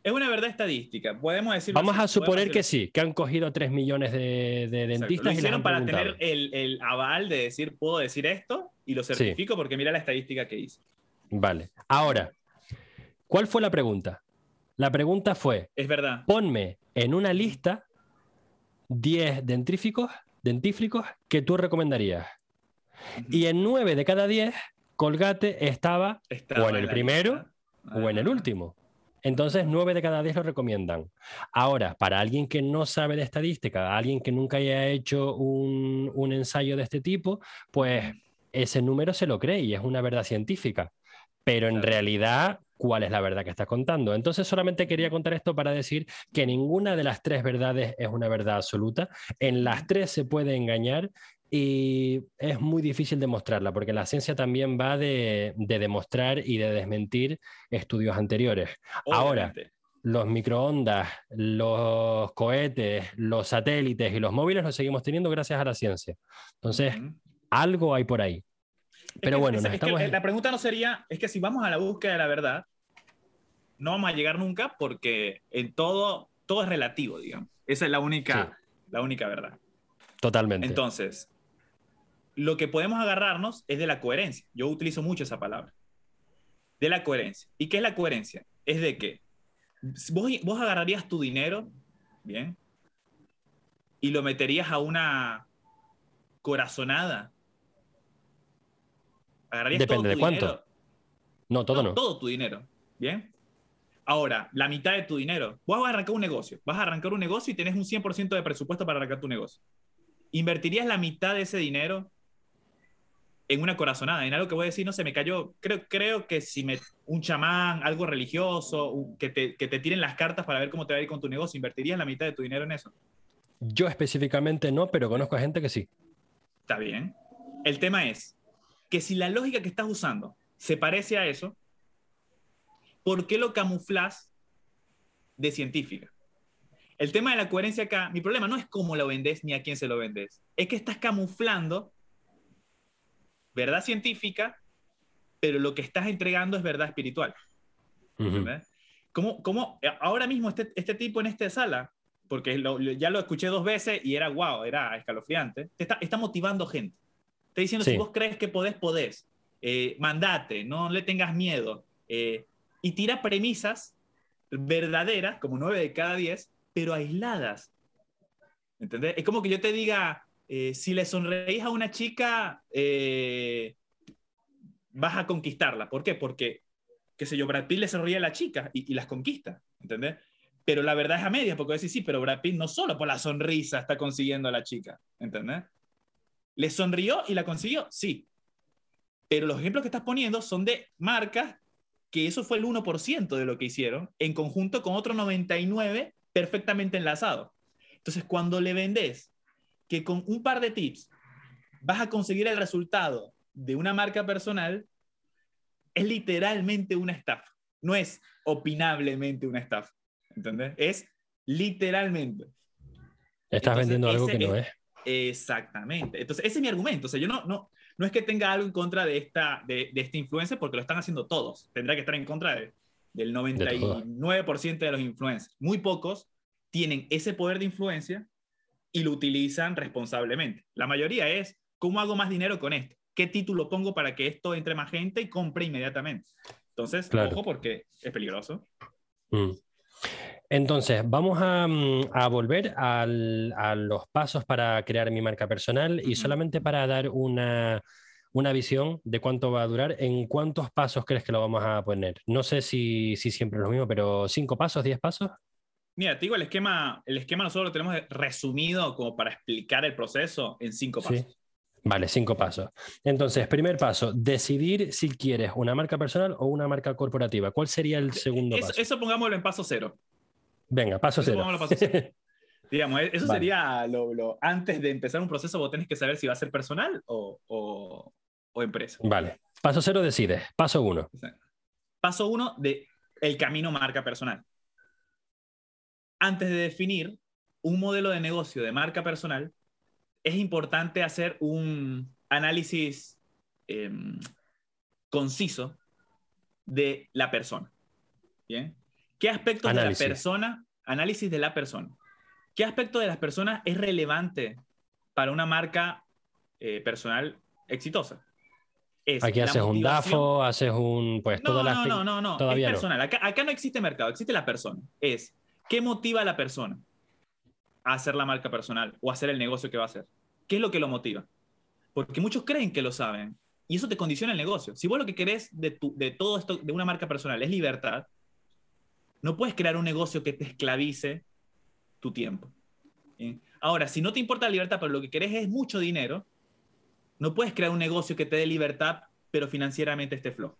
Es una verdad estadística. Podemos decir. Vamos a suponer que sí, que han cogido 3 millones de, de dentistas Lo y hicieron han para tener el, el aval de decir, puedo decir esto y lo certifico porque mira la estadística que hice. Vale. Ahora, ¿cuál fue la pregunta? La pregunta fue, Es verdad. ponme en una lista 10 dentríficos, dentífricos que tú recomendarías. Y en 9 de cada 10, Colgate estaba Estaba o en el primero o en el último. Entonces, 9 de cada 10 lo recomiendan. Ahora, para alguien que no sabe de estadística, alguien que nunca haya hecho un, un ensayo de este tipo, pues ese número se lo cree y es una verdad científica. Pero en Claro. realidad, ¿cuál es la verdad que estás contando? Entonces, solamente quería contar esto para decir que ninguna de las tres verdades es una verdad absoluta. En las tres se puede engañar y es muy difícil demostrarla, porque la ciencia también va de, de demostrar y de desmentir estudios anteriores. Ahora. Los microondas, los cohetes, los satélites y los móviles los seguimos teniendo gracias a la ciencia. Entonces, Ujú. algo hay por ahí. Pero bueno, es- nos es que estamos... la pregunta no sería, es que si vamos a la búsqueda de la verdad, no vamos a llegar nunca porque en todo, todo es relativo, digamos. Esa es la única, la única verdad. Totalmente. Entonces, lo que podemos agarrarnos es de la coherencia. Yo utilizo mucho esa palabra. De la coherencia. ¿Y qué es la coherencia? Es de que vos, vos agarrarías tu dinero, ¿bien? Y lo meterías a una corazonada. Agarrarías Depende todo de cuánto. dinero. no, todo no. Todo tu dinero, ¿bien? Ahora, la mitad de tu dinero. Vos vas a arrancar un negocio. Vas a arrancar un negocio y tenés un 100% de presupuesto para arrancar tu negocio. ¿Invertirías la mitad de ese dinero en una corazonada? En algo que voy a decir, no se me cayó. Creo, creo que si me, un chamán, algo religioso, un- que, te, que te tiren las cartas para ver cómo te va a ir con tu negocio, ¿invertirías la mitad de tu dinero en eso? Yo específicamente no, pero conozco a gente que sí. Está bien. El tema es que si la lógica que estás usando se parece a eso, ¿por qué lo camuflas de científica? El tema de la coherencia acá, mi problema no es cómo lo vendes ni a quién se lo vendes, es que estás camuflando verdad científica, pero lo que estás entregando es verdad espiritual. ¿verdad? ¿Cómo, cómo ahora mismo este, este tipo en esta sala, porque lo- ya lo escuché dos veces y era wow, era escalofriante, te está, está motivando gente. Está diciendo, Sí. si vos crees que podés, podés. Eh, mandate, no le tengas miedo. Eh, y tira premisas verdaderas, como nueve de cada diez, pero aisladas. ¿Entendés? Es como que yo te diga, eh, si le sonreís a una chica, eh, vas a conquistarla. ¿Por qué? Porque, qué sé yo, Brad Pitt le sonríe a la chica y, y las conquista. ¿Entendés? Pero la verdad es a medias, porque decís, sí, pero Brad Pitt no solo por la sonrisa está consiguiendo a la chica. ¿Entendés? ¿Le sonrió y la consiguió? Sí. Pero los ejemplos que estás poniendo son de marcas que eso fue el 1% de lo que hicieron, en conjunto con otro 99 perfectamente enlazado. Entonces, cuando le vendes que con un par de tips vas a conseguir el resultado de una marca personal, es literalmente una estafa. No es opinablemente una estafa. ¿Entendés? Es literalmente. Estás Entonces, vendiendo algo que no es- es. Exactamente. Entonces, ese es mi argumento. O sea, yo no, no, no es que tenga algo en contra de esta, de, de este influencer, porque lo están haciendo todos. Tendrá que estar en contra de- del 99% de los influencers. Muy pocos tienen ese poder de influencia y lo utilizan responsablemente. La mayoría es, ¿cómo hago más dinero con esto? ¿Qué título pongo para que esto entre más gente y compre inmediatamente? Entonces, Claro. ojo porque es peligroso. Mm. Entonces, vamos a, mm, a volver al- a los pasos para crear mi marca personal y solamente para dar una, una visión de cuánto va a durar, ¿en cuántos pasos crees que lo vamos a poner? No sé si, si siempre es lo mismo, pero ¿cinco pasos, diez pasos? Mira, te digo, el esquema, el esquema nosotros lo tenemos resumido como para explicar el proceso en cinco Sí. pasos. Vale, cinco pasos. Entonces, primer paso, decidir si quieres una marca personal o una marca corporativa. ¿Cuál sería el segundo Eso, paso? eso pongámoslo en paso cero. Venga, paso cero. paso. Digamos, e- eso Vale. sería lo, lo- antes de empezar un proceso, vos tenés que saber si va a ser personal o, o- o empresa. Vale, paso cero decides. Paso uno. Paso uno, de, el camino marca personal. Antes de definir un modelo de negocio de marca personal, es importante hacer un análisis em, conciso de la persona. ¿Bien? ¿Qué aspectos de la persona, análisis de la persona, qué aspecto de las personas es relevante para una marca eh, personal exitosa? Aquí haces un DAFO, haces un. Pues no, no, no, no, no, Todavía es personal. Acá, acá, no existe mercado, existe la persona. Es qué motiva a la persona a hacer la marca personal o a hacer el negocio que va a hacer. ¿Qué es lo que lo motiva? Porque muchos creen que lo saben y eso te condiciona el negocio. Si vos lo que querés de, tu, de todo esto, de una marca personal, es libertad, no puedes crear un negocio que te esclavice tu tiempo. Ahora, si no te importa la libertad, pero lo que querés es mucho dinero, no puedes crear un negocio que te dé libertad, pero financieramente esté flojo.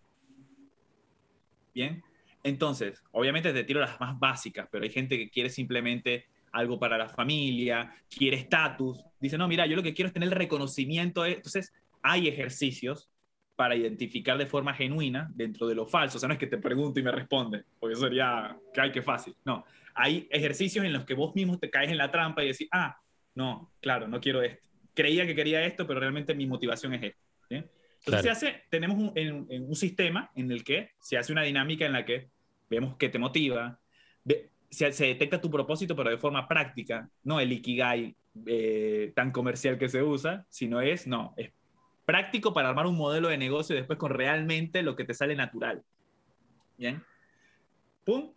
Bien. Entonces, obviamente te tiro las más básicas, pero hay gente que quiere simplemente algo para la familia, quiere estatus. Dice, no, mira, yo lo que quiero es tener reconocimiento. Entonces, hay ejercicios para identificar de forma genuina dentro de lo falso. O sea, no es que te pregunto y me responde, porque sería, que hay que fácil. No, hay ejercicios en los que vos mismo te caes en la trampa y decís, ah, no, claro, no quiero esto. Creía que quería esto, pero realmente mi motivación es esto. Entonces se hace, tenemos un, un, sistema en el que se hace una dinámica en la que vemos qué te motiva, se, se, detecta tu propósito, pero de forma práctica, no el ikigai eh, tan comercial que se usa, sino es, no, es práctico para armar un modelo de negocio después con realmente lo que te sale natural. ¿Bien? ¿Pum?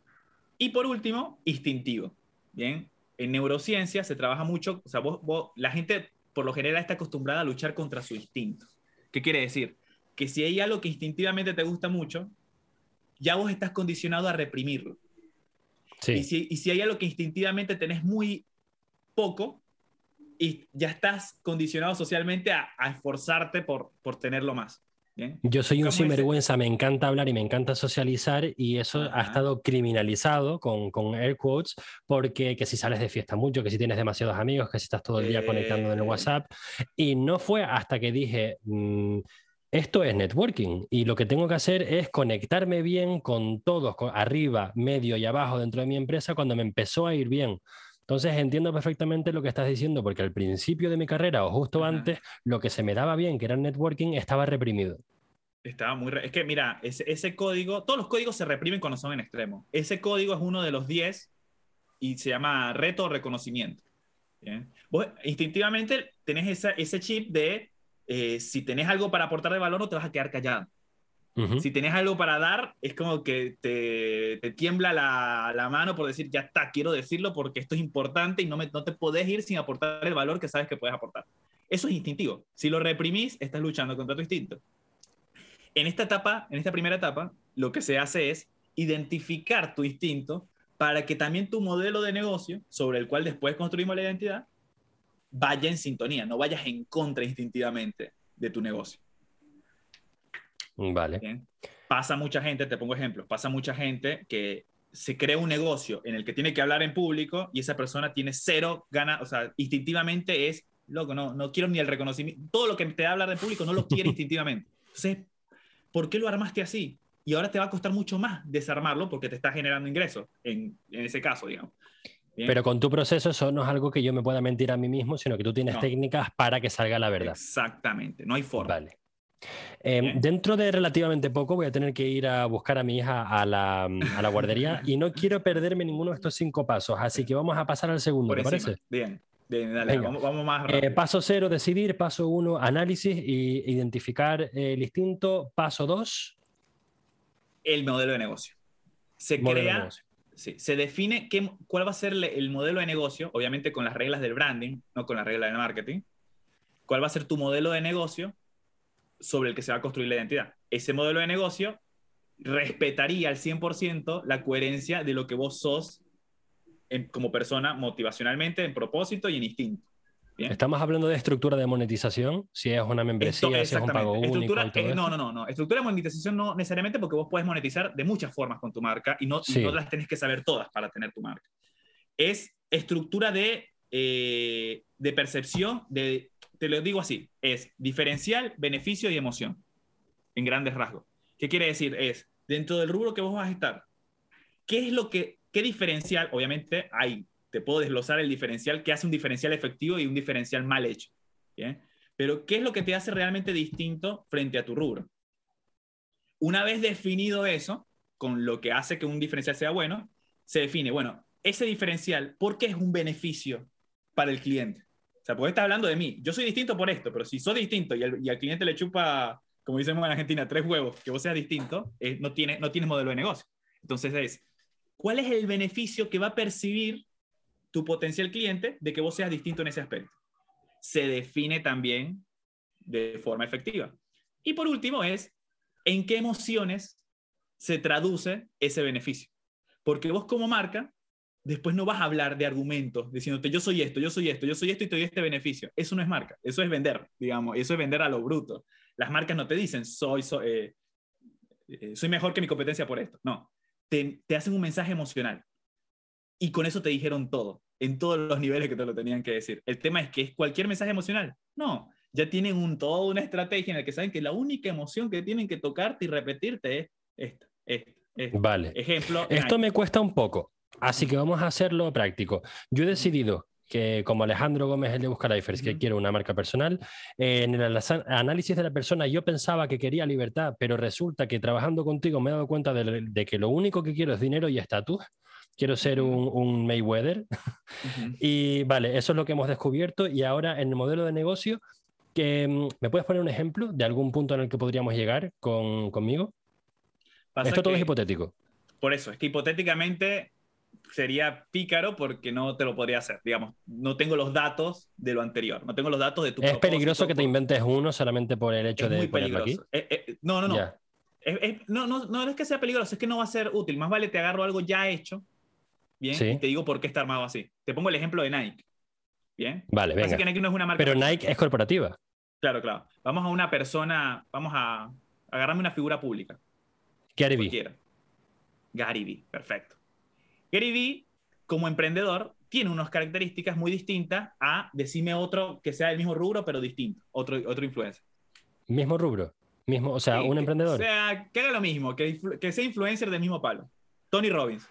Y por último, instintivo. ¿Bien? En neurociencia se trabaja mucho, o sea, vos, la gente por lo general está acostumbrada a luchar contra su instinto. ¿Qué quiere decir? Que si hay algo que instintivamente te gusta mucho, ya vos estás condicionado a reprimirlo. Sí. Y, si, y si hay algo que instintivamente tenés muy poco, y ya estás condicionado socialmente a, esforzarte por, por tenerlo más. Yo soy un sinvergüenza, me encanta hablar y me encanta socializar y eso ha estado criminalizado con, con, air quotes porque que si sales de fiesta mucho, que si tienes demasiados amigos, que si estás todo el día conectando en el eh. WhatsApp. Y no fue hasta que dije, mm, esto es networking y lo que tengo que hacer es conectarme bien con todos, arriba, medio y abajo dentro de mi empresa cuando me empezó a ir bien. Entonces entiendo perfectamente lo que estás diciendo, porque al principio de mi carrera o justo antes, lo que se me daba bien, que era networking, estaba reprimido. Estaba muy... Es que mira, ese, código, todos los códigos se reprimen cuando son en extremo. Ese código es uno de los 10 y se llama reto reconocimiento. Vos instintivamente tenés ese chip de eh, si tenés algo para aportar de valor no te vas a quedar callado. Si tenés algo para dar, es como que te, te tiembla la, mano por decir, ya está, quiero decirlo porque esto es importante y no, me, no te podés ir sin aportar el valor que sabes que puedes aportar. Eso es instintivo. Si lo reprimís, estás luchando contra tu instinto. En esta etapa, en esta primera etapa, lo que se hace es identificar tu instinto para que también tu modelo de negocio, sobre el cual después construimos la identidad, vaya en sintonía, no vayas en contra instintivamente de tu negocio. Vale. Pasa mucha gente, te pongo ejemplos, pasa mucha gente que se crea un negocio en el que tiene que hablar en público y esa persona tiene cero ganas, o sea, instintivamente es, loco, no, no quiero ni el reconocimiento, todo lo que te da hablar en público no lo quiere instintivamente. Entonces, ¿por qué lo armaste así? Y ahora te va a costar mucho más desarmarlo porque te está generando ingresos, en, en ese caso, digamos. Pero con tu proceso eso no es algo que yo me pueda mentir a mí mismo, sino que tú tienes técnicas para que salga la verdad. Exactamente, no hay forma. Vale. Em, dentro de relativamente poco voy a tener que ir a buscar a mi hija a la, a la guardería y no quiero perderme ninguno de estos cinco pasos, así que vamos a pasar al segundo, ¿te parece? Bien, bien, dale, vamos, más eh, rápido. paso cero, decidir. Paso uno, análisis e identificar el instinto. Paso dos. El modelo de negocio. Se crea, se define qué, cuál va a ser el modelo de negocio, obviamente con las reglas del branding, no con las reglas del marketing. ¿Cuál va a ser tu modelo de negocio? Sobre el que se va a construir la identidad. Ese modelo de negocio respetaría al 100% la coherencia de lo que vos sos como persona motivacionalmente, en propósito y en instinto. Estamos hablando de estructura de monetización, si es una membresía, si es un pago único. No, no, no, no. Estructura de monetización no necesariamente porque vos puedes monetizar de muchas formas con tu marca y no, no las tenés que saber todas para tener tu marca. Es estructura de, eh, de percepción de te lo digo así, es diferencial, beneficio y emoción, en grandes rasgos. ¿Qué quiere decir? Es, dentro del rubro que vos vas a estar, ¿qué es lo que, qué diferencial? Obviamente hay, te puedo desglosar el diferencial que hace un diferencial efectivo y un diferencial mal hecho. ¿bien? Pero ¿qué es lo que te hace realmente distinto frente a tu rubro? Una vez definido eso, con lo que hace que un diferencial sea bueno, se define, bueno, ese diferencial, ¿por qué es un beneficio para el cliente? Sea, porque está hablando de mí. Yo soy distinto por esto, pero si soy distinto y, al cliente le chupa, como decimos en Argentina, tres huevos, que vos seas distinto, eh, no, no tienes modelo de negocio. Entonces es, ¿cuál es el beneficio que va a percibir tu potencial cliente de que vos seas distinto en ese aspecto? Se define también de forma efectiva. Y por último es, ¿en qué emociones se traduce ese beneficio? Porque vos como marca, después no vas a hablar de argumentos diciéndote yo soy esto, yo soy esto, yo soy esto y te doy este beneficio. Eso no es marca, eso es vender, digamos, eso es vender a lo bruto. Las marcas no te dicen soy, soy, eh, eh, soy mejor que mi competencia por esto. No, te, te hacen un mensaje emocional. Y con eso te dijeron todo, en todos los niveles que te lo tenían que decir. El tema es que es cualquier mensaje emocional. No, ya tienen un, toda una estrategia en la que saben que la única emoción que tienen que tocarte y repetirte es esta, esta, esta. Vale. Ejemplo. Esto me cuesta un poco. Así que vamos a hacerlo práctico. Yo he decidido que como Alejandro Gómez, el de Buscalifers, que quiero una marca personal, eh, en el análisis de la persona yo pensaba que quería libertad, pero resulta que trabajando contigo me he dado cuenta de, que lo único que quiero es dinero y estatus. Quiero ser un, Mayweather. y vale, eso es lo que hemos descubierto y ahora en el modelo de negocio, que, mm, ¿me puedes poner un ejemplo de algún punto en el que podríamos llegar con, conmigo? Esto todo es hipotético. Por eso, es que hipotéticamente sería pícaro porque no te lo podría hacer. Digamos, no tengo los datos de lo anterior, no tengo los datos de tu Es peligroso que te inventes uno solamente por el hecho de ponerlo aquí. Eh, eh, no, no, no. no, no. No es que sea peligroso, es que no va a ser útil. Más vale te agarro algo ya hecho, ¿bien? Y te digo por qué está armado así. Te pongo el ejemplo de Nike, ¿bien? Vale, venga. Que Nike no es una marca Pero Nike es corporativa. Claro, claro. Vamos a una persona, vamos a agarrarme una figura pública. Gary Vee. Gary Vee, perfecto. Gary Vee, como emprendedor, tiene unas características muy distintas a decirme otro que sea del mismo rubro, pero distinto, otro, otro influencer. Mismo rubro, mismo, o sea, un emprendedor. O sea, que haga lo mismo, que, que sea influencer del mismo palo. Tony Robbins.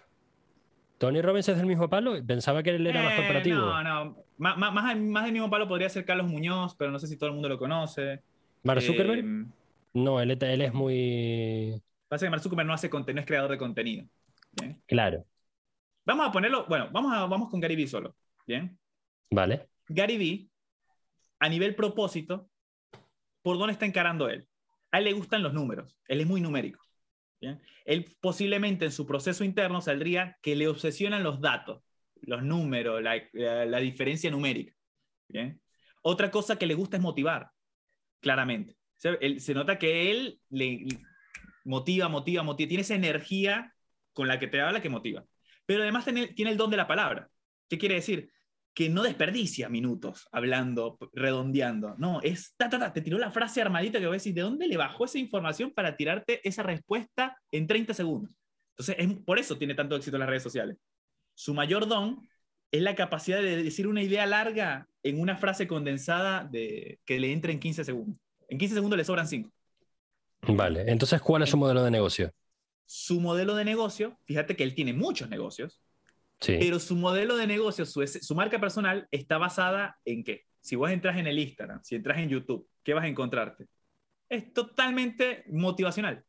¿Tony Robbins es del mismo palo? Pensaba que él era más eh, corporativo. No, no. Más, más, más, del mismo palo podría ser Carlos Muñoz, pero no sé si todo el mundo lo conoce. ¿Mark Zuckerberg? Eh, no, él, él, es muy. Pasa que Mark Zuckerberg no hace contenido, es creador de contenido. Claro. Vamos a ponerlo, bueno, vamos, a, vamos con Gary Vee solo, ¿bien? Vale. Gary Vee, a nivel propósito, ¿por dónde está encarando él? A él le gustan los números, él es muy numérico. ¿bien? Él posiblemente en su proceso interno saldría que le obsesionan los datos, los números, la, diferencia numérica. ¿bien? Otra cosa que le gusta es motivar, claramente. Se nota que él le motiva, motiva, motiva, tiene esa energía con la que te habla que motiva pero además tiene, el don de la palabra. ¿Qué quiere decir? Que no desperdicia minutos hablando, redondeando. No, es ta, ta, ta, te tiró la frase armadita que voy a decir, ¿de dónde le bajó esa información para tirarte esa respuesta en 30 segundos? Entonces, es, por eso tiene tanto éxito las redes sociales. Su mayor don es la capacidad de decir una idea larga en una frase condensada de, que le entre en 15 segundos. En 15 segundos le sobran 5. Vale, entonces, ¿cuál es su modelo de negocio? Su modelo de negocio, fíjate que él tiene muchos negocios, pero su modelo de negocio, su, marca personal está basada en qué? Si vos entras en el Instagram, si entras en YouTube, ¿qué vas a encontrarte? Es totalmente motivacional.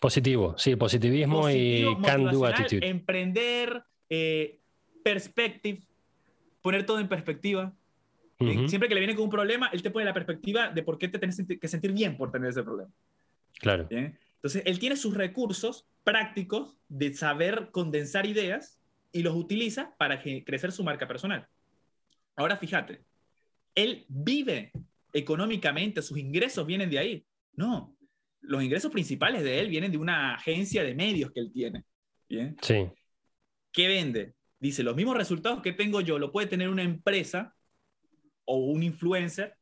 Positivo, sí, positivismo y can do attitude. Emprender, eh, perspective, poner todo en perspectiva. Eh, siempre que le viene con un problema, él te pone la perspectiva de por qué te tienes que sentir bien por tener ese problema. Claro. Entonces, él tiene sus recursos prácticos de saber condensar ideas y los utiliza para crecer su marca personal. Ahora fíjate, él vive económicamente, sus ingresos vienen de ahí. No, los ingresos principales de él vienen de una agencia de medios que él tiene. ¿Bien? Sí. ¿Qué vende? Dice, los mismos resultados que tengo yo lo puede tener una empresa o un influencer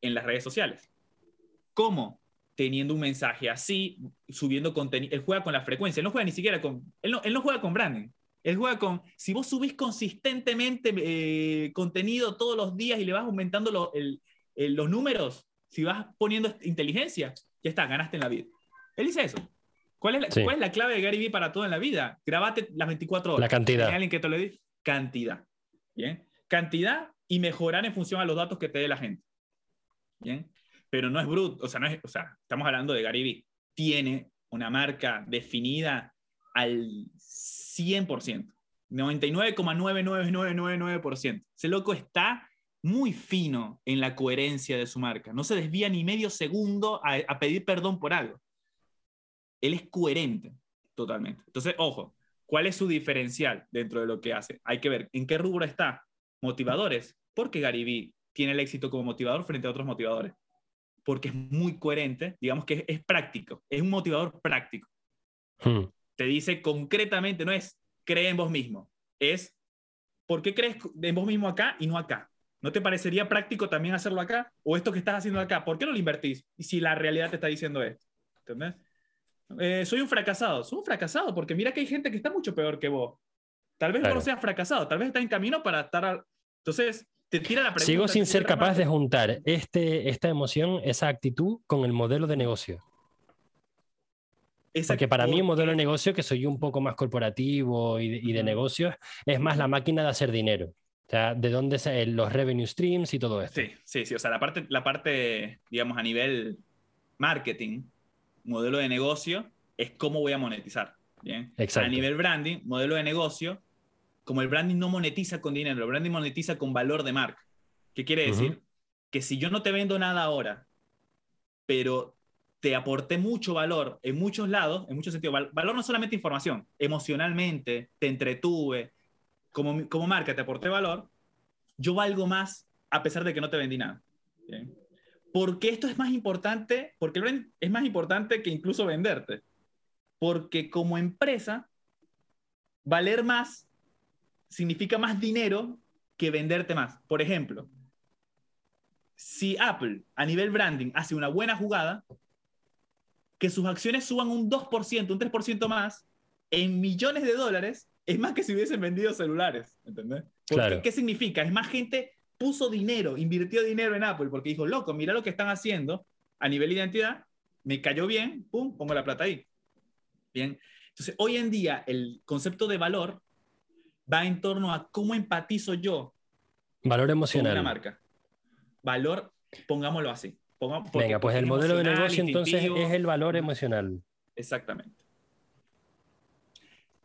en las redes sociales. ¿Cómo? Teniendo un mensaje así, subiendo contenido. Él juega con la frecuencia, él no juega ni siquiera con. Él no, él no juega con branding. Él juega con. Si vos subís consistentemente eh, contenido todos los días y le vas aumentando los números, si vas poniendo inteligencia, ya está, ganaste en la vida. Él dice eso. ¿Cuál es, la, ¿Cuál es la clave de Gary Vee para todo en la vida? Grabate las 24 horas. La cantidad. alguien que te lo diga? Cantidad. ¿Bien? Cantidad y mejorar en función a los datos que te dé la gente. ¿Bien? Pero no es bruto, o sea, no es, o sea, estamos hablando de Gary Vee. Tiene una marca definida al 100%. 99,99999%. Ese loco está muy fino en la coherencia de su marca. No se desvía ni medio segundo a, a pedir perdón por algo. Él es coherente totalmente. Entonces, ojo, ¿cuál es su diferencial dentro de lo que hace? Hay que ver en qué rubro está. Motivadores. ¿Por qué Gary Vee tiene el éxito como motivador frente a otros motivadores? Porque es muy coherente, digamos que es, práctico, es un motivador práctico. Hmm. Te dice concretamente, no es cree en vos mismo, es ¿por qué crees en vos mismo acá y no acá? ¿No te parecería práctico también hacerlo acá? ¿O esto que estás haciendo acá? ¿Por qué no lo invertís? Y si la realidad te está diciendo esto. ¿Entendés? Eh, soy un fracasado. Soy un fracasado porque mira que hay gente que está mucho peor que vos. Tal vez no seas fracasado, tal vez está en camino para estar... Entonces, te tira la pregunta. Sigo sin ser capaz de juntar este, esta emoción, esa actitud con el modelo de negocio. Porque para mí un modelo de negocio que soy un poco más corporativo y de, y de negocios es más la máquina de hacer dinero. O sea, de dónde salen los revenue streams y todo esto. Sí, sí, sí. O sea, la parte, la parte, digamos, a nivel marketing, modelo de negocio, es cómo voy a monetizar. ¿bien? Exacto. A nivel branding, modelo de negocio, como el branding no monetiza con dinero, el branding monetiza con valor de marca. ¿Qué quiere decir? Que si yo no te vendo nada ahora, pero te aporté mucho valor en muchos lados, en muchos sentidos. valor no solamente información, emocionalmente, te entretuve, como, como marca te aporté valor, yo valgo más a pesar de que no te vendí nada. Porque esto es más importante, porque el es más importante que incluso venderte. Porque como empresa, valer más significa más dinero que venderte más. Por ejemplo, si Apple a nivel branding hace una buena jugada, que sus acciones suban un 2%, un 3% más, en millones de dólares, es más que si hubiesen vendido celulares, ¿entendés? Claro. ¿Qué significa? Es más gente puso dinero, invirtió dinero en Apple, porque dijo, loco, mira lo que están haciendo a nivel de identidad, me cayó bien, pum, pongo la plata ahí. Bien. Entonces, hoy en día, el concepto de valor va en torno a cómo empatizo yo. Valor emocional. Con una marca. Valor, pongámoslo así. Venga, pues el modelo de negocio entonces es el valor emocional. Exactamente.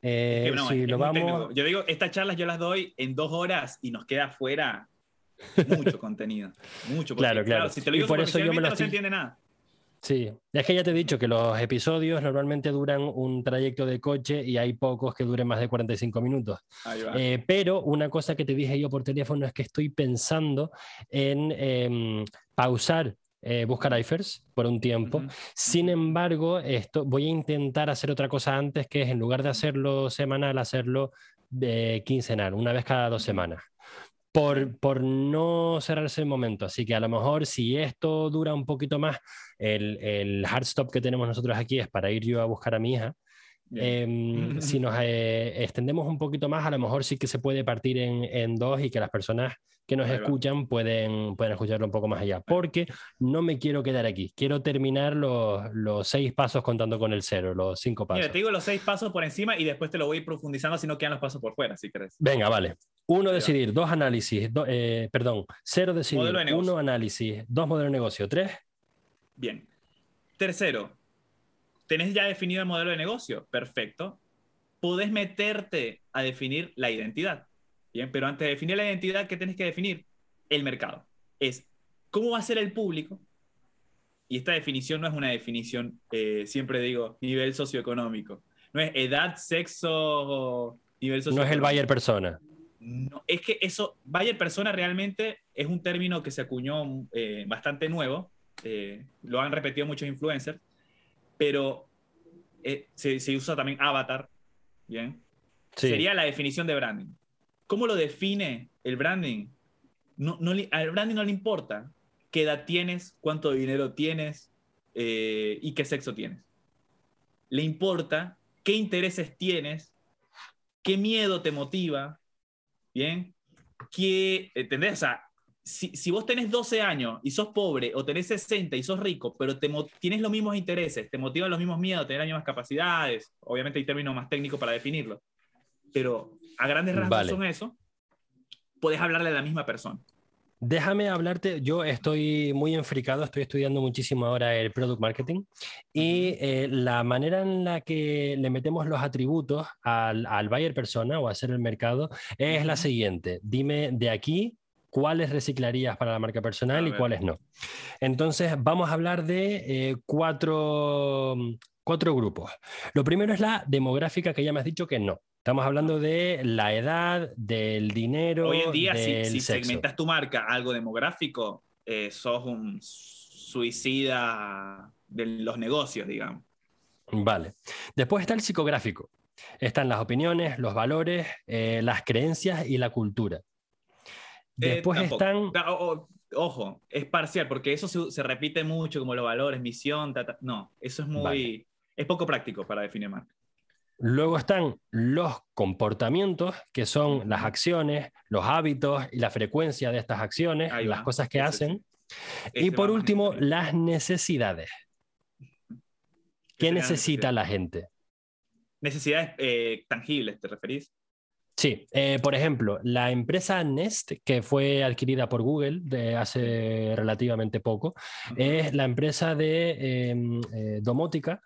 Eh, si lo vamos... Yo digo, estas charlas yo las doy en dos horas y nos queda fuera mucho contenido. Mucho. claro, claro. Si te lo digo y por eso yo me lo no se entiende nada. Sí, es que ya te he dicho que los episodios normalmente duran un trayecto de coche y hay pocos que duren más de 45 minutos. Eh, pero una cosa que te dije yo por teléfono es que estoy pensando en em, pausar eh, buscar iFers por un tiempo. Sin embargo, esto, voy a intentar hacer otra cosa antes, que es en lugar de hacerlo semanal, hacerlo de eh, quincenal, una vez cada dos semanas. Por, por, no cerrarse el momento. Así que a lo mejor si esto dura un poquito más, el, el hard stop que tenemos nosotros aquí es para ir yo a buscar a mi hija. Em, si nos eh, extendemos un poquito más, a lo mejor sí que se puede partir en, en dos y que las personas que nos escuchan pueden, pueden escucharlo un poco más allá. Porque no me quiero quedar aquí. Quiero terminar los, los seis pasos contando con el cero, los cinco pasos. Mira, te digo los seis pasos por encima y después te lo voy profundizando si no quedan los pasos por fuera, si querés. Venga, vale. Uno, decidir. Dos, análisis. Eh, perdón. Cero, decidir. Uno, análisis. Dos, modelo de negocio. Tres. Bien. Tercero, ¿tenés ya definido el modelo de negocio? Perfecto. Podés meterte a definir la identidad. Bien, pero antes de definir la identidad, ¿qué tienes que definir? El mercado. Es cómo va a ser el público. Y esta definición no es una definición, eh, siempre digo, nivel socioeconómico. No es edad, sexo, nivel socioeconómico. No es el Bayer persona. No, es que eso, Bayer persona realmente es un término que se acuñó eh, bastante nuevo. Eh, lo han repetido muchos influencers. Pero se, se, usa también avatar. Bien. Sería la definición de branding. ¿Cómo lo define el branding? No, al branding no le importa qué edad tienes, cuánto dinero tienes eh, y qué sexo tienes. Le importa qué intereses tienes, qué miedo te motiva, ¿bien? ¿Qué, ¿Entendés? O sea, si, si, vos tenés 12 años y sos pobre o tenés 60 y sos rico, pero te, tienes los mismos intereses, te motivan los mismos miedos, tenés las mismas capacidades, obviamente hay términos más técnicos para definirlo, pero a grandes rasgos son eso, podés hablarle a la misma persona. Déjame hablarte, yo estoy muy enfricado, estoy estudiando muchísimo ahora el product marketing y eh, la manera en la que le metemos los atributos al, al buyer persona o a hacer el mercado es la siguiente. Dime de aquí cuáles reciclarías para la marca personal y cuáles no. Entonces, vamos a hablar de eh, cuatro, cuatro grupos. Lo primero es la demográfica, que ya me has dicho que no. Estamos hablando de la edad, del dinero. Hoy en día, si, segmentas tu marca algo demográfico, eh, sos un suicida de los negocios, digamos. Vale. Después está el psicográfico. Están las opiniones, los valores, eh, las creencias y la cultura. Eh, Después están... ojo, es parcial, porque eso se, repite mucho, como los valores, misión, no, eso es muy... Es poco práctico para definir marca. Luego están los comportamientos, que son las acciones, los hábitos y la frecuencia de estas acciones, las cosas que hacen. y por último, las necesidades. ¿Qué necesita la gente? Necesidades eh, tangibles, ¿te referís? Sí, eh, por ejemplo, la empresa Nest, que fue adquirida por Google de hace relativamente poco, es la empresa de em, eh, domótica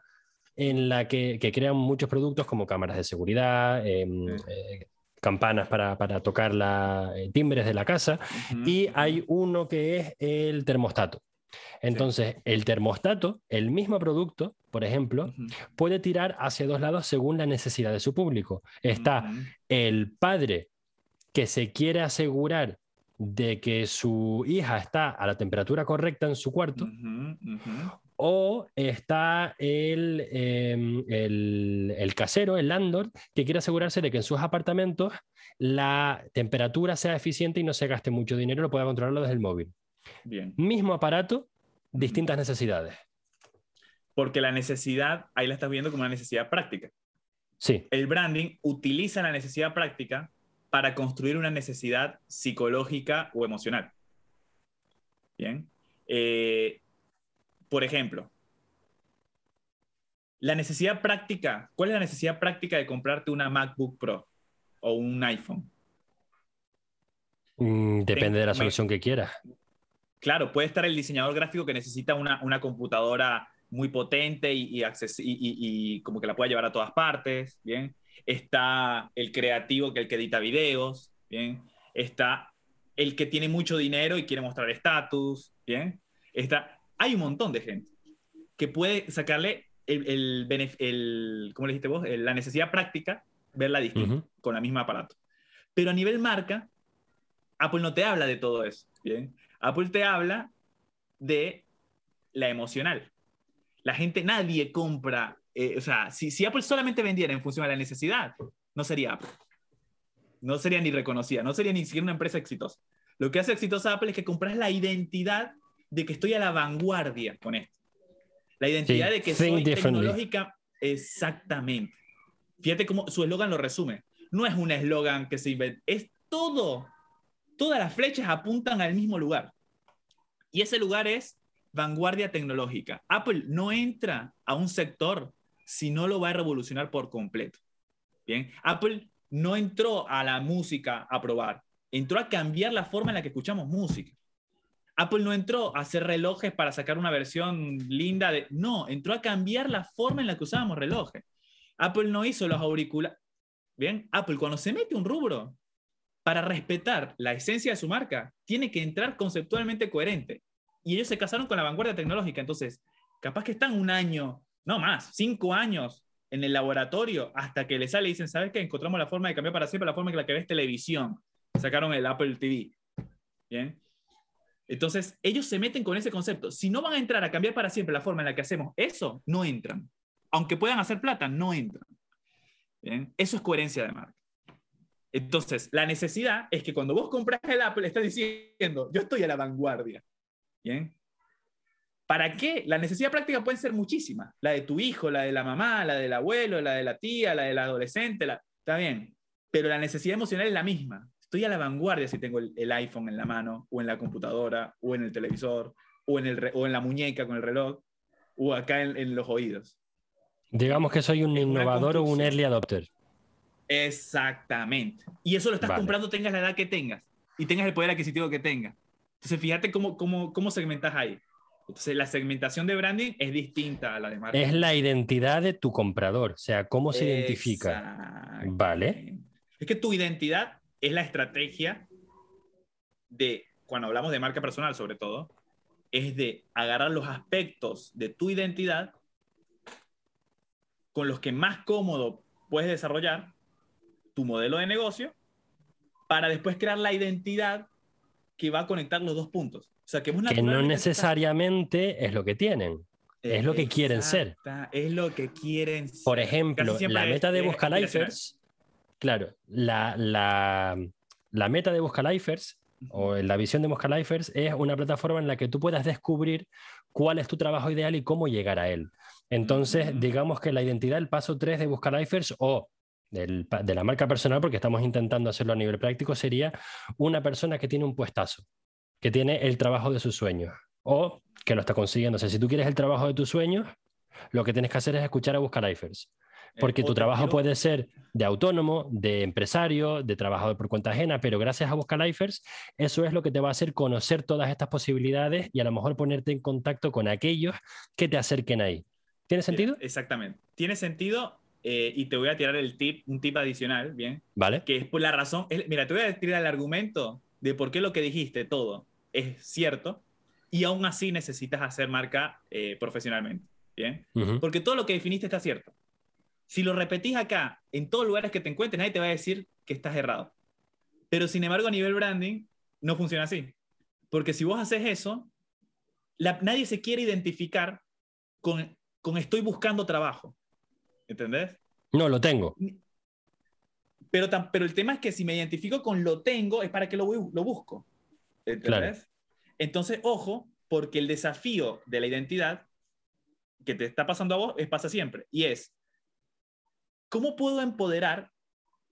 en la que, crean muchos productos como cámaras de seguridad, em, eh, campanas para, tocar la, timbres de la casa, y hay uno que es el termostato. Entonces, el termostato, el mismo producto, por ejemplo, puede tirar hacia dos lados según la necesidad de su público. Está el padre que se quiere asegurar de que su hija está a la temperatura correcta en su cuarto, o está em, el, el, casero, el landlord, que quiere asegurarse de que en sus apartamentos la temperatura sea eficiente y no se gaste mucho dinero, lo pueda controlarlo desde el móvil. Bien. Mismo aparato, distintas necesidades. Porque la necesidad, ahí la estás viendo como una necesidad práctica. Sí. El branding utiliza la necesidad práctica para construir una necesidad psicológica o emocional. Bien. Eh, por ejemplo, la necesidad práctica, ¿cuál es la necesidad práctica de comprarte una MacBook Pro o un iPhone? Mm, depende de la solución que quieras. Claro, puede estar el diseñador gráfico que necesita una, computadora muy potente y, y, como que la pueda llevar a todas partes, ¿bien? Está el creativo que el que edita videos, ¿bien? Está el que tiene mucho dinero y quiere mostrar estatus, ¿bien? Está, hay un montón de gente que puede sacarle el, el, ¿cómo le dijiste vos? La necesidad práctica, verla distinta, con la misma aparato. Pero a nivel marca, Apple no te habla de todo eso, ¿bien? Apple te habla de la emocional. La gente, nadie compra, eh, o sea, si, si, Apple solamente vendiera en función a la necesidad, no sería Apple. No sería ni reconocida, no sería ni siquiera una empresa exitosa. Lo que hace exitosa Apple es que compras la identidad de que estoy a la vanguardia con esto. La identidad de que soy tecnológica. Exactamente. Fíjate cómo su eslogan lo resume. No es un eslogan que se inventa, es todo todas las flechas apuntan al mismo lugar. Y ese lugar es vanguardia tecnológica. Apple no entra a un sector si no lo va a revolucionar por completo. Bien, Apple no entró a la música a probar, entró a cambiar la forma en la que escuchamos música. Apple no entró a hacer relojes para sacar una versión linda de... No, entró a cambiar la forma en la que usábamos relojes. Apple no hizo los auriculares. Bien, Apple cuando se mete un rubro, para respetar la esencia de su marca, tiene que entrar conceptualmente coherente. Y ellos se casaron con la vanguardia tecnológica, entonces, capaz que están un año, no más, cinco años en el laboratorio hasta que le sale y dicen, ¿sabes qué? Encontramos la forma de cambiar para siempre la forma en la que ves televisión. Sacaron el Apple TV. Bien. Entonces, ellos se meten con ese concepto. Si no van a entrar a cambiar para siempre la forma en la que hacemos eso, no entran. Aunque puedan hacer plata, no entran. Bien. Eso es coherencia de marca. Entonces, la necesidad es que cuando vos compras el Apple, estás diciendo, yo estoy a la vanguardia. ¿Bien? ¿Para qué? La necesidad práctica puede ser muchísima. La de tu hijo, la de la mamá, la del abuelo, la de la tía, la del adolescente, la... está bien. Pero la necesidad emocional es la misma. Estoy a la vanguardia si tengo el, iPhone en la mano, o en la computadora, o en el televisor, o en, el, o en la muñeca con el reloj, o acá en, los oídos. Digamos que soy un innovador o un early adopter. Exactamente. Y eso lo estás comprando tengas la edad que tengas y tengas el poder adquisitivo que tengas. Entonces, fíjate cómo, cómo, cómo segmentas ahí. Entonces, la segmentación de branding es distinta a la de marketing. Es la identidad de tu comprador, o sea, cómo se identifica. Vale. Es que tu identidad es la estrategia de, cuando hablamos de marca personal sobre todo, es de agarrar los aspectos de tu identidad con los que más cómodo puedes desarrollar tu modelo de negocio para después crear la identidad que va a conectar los dos puntos. O sea, que, no necesariamente es lo que tienen. Es lo que quieren ser. Es lo que quieren ser. Por ejemplo, la meta de Buscalifers, claro, la, la, la, meta de Buscalifers o la visión de Buscalifers es una plataforma en la que tú puedas descubrir cuál es tu trabajo ideal y cómo llegar a él. Entonces, digamos que la identidad, el paso 3 de Buscalifers o de la marca personal, porque estamos intentando hacerlo a nivel práctico, sería una persona que tiene un puestazo que tiene el trabajo de sus sueños o que lo está consiguiendo. O sea, si tú quieres el trabajo de tus sueños, lo que tienes que hacer es escuchar a Buscalifers. Eh, porque tu trabajo puede ser de autónomo, de empresario, de trabajador por cuenta ajena, pero gracias a Buscalifers, eso es lo que te va a hacer conocer todas estas posibilidades y a lo mejor ponerte en contacto con aquellos que te acerquen ahí. ¿Tiene sentido? Exactamente. Tiene sentido eh, y te voy a tirar el tip, un tip adicional, ¿bien? Vale. Que es por la razón, mira, te voy a tirar el argumento de por qué lo que dijiste todo es cierto y aún así necesitas hacer marca eh, profesionalmente. ¿bien? Porque todo lo que definiste está cierto. Si lo repetís acá, en todos lugares que te encuentres, nadie te va a decir que estás errado. Pero sin embargo, a nivel branding, no funciona así. Porque si vos haces eso, nadie se quiere identificar con, con estoy buscando trabajo. ¿Entendés? No, lo tengo. Pero, pero el tema es que si me identifico con lo tengo, es para que lo, lo busco. ¿Entendés? Entonces, ojo, porque el desafío de la identidad que te está pasando a vos es pasa siempre. Y es, ¿cómo puedo empoderar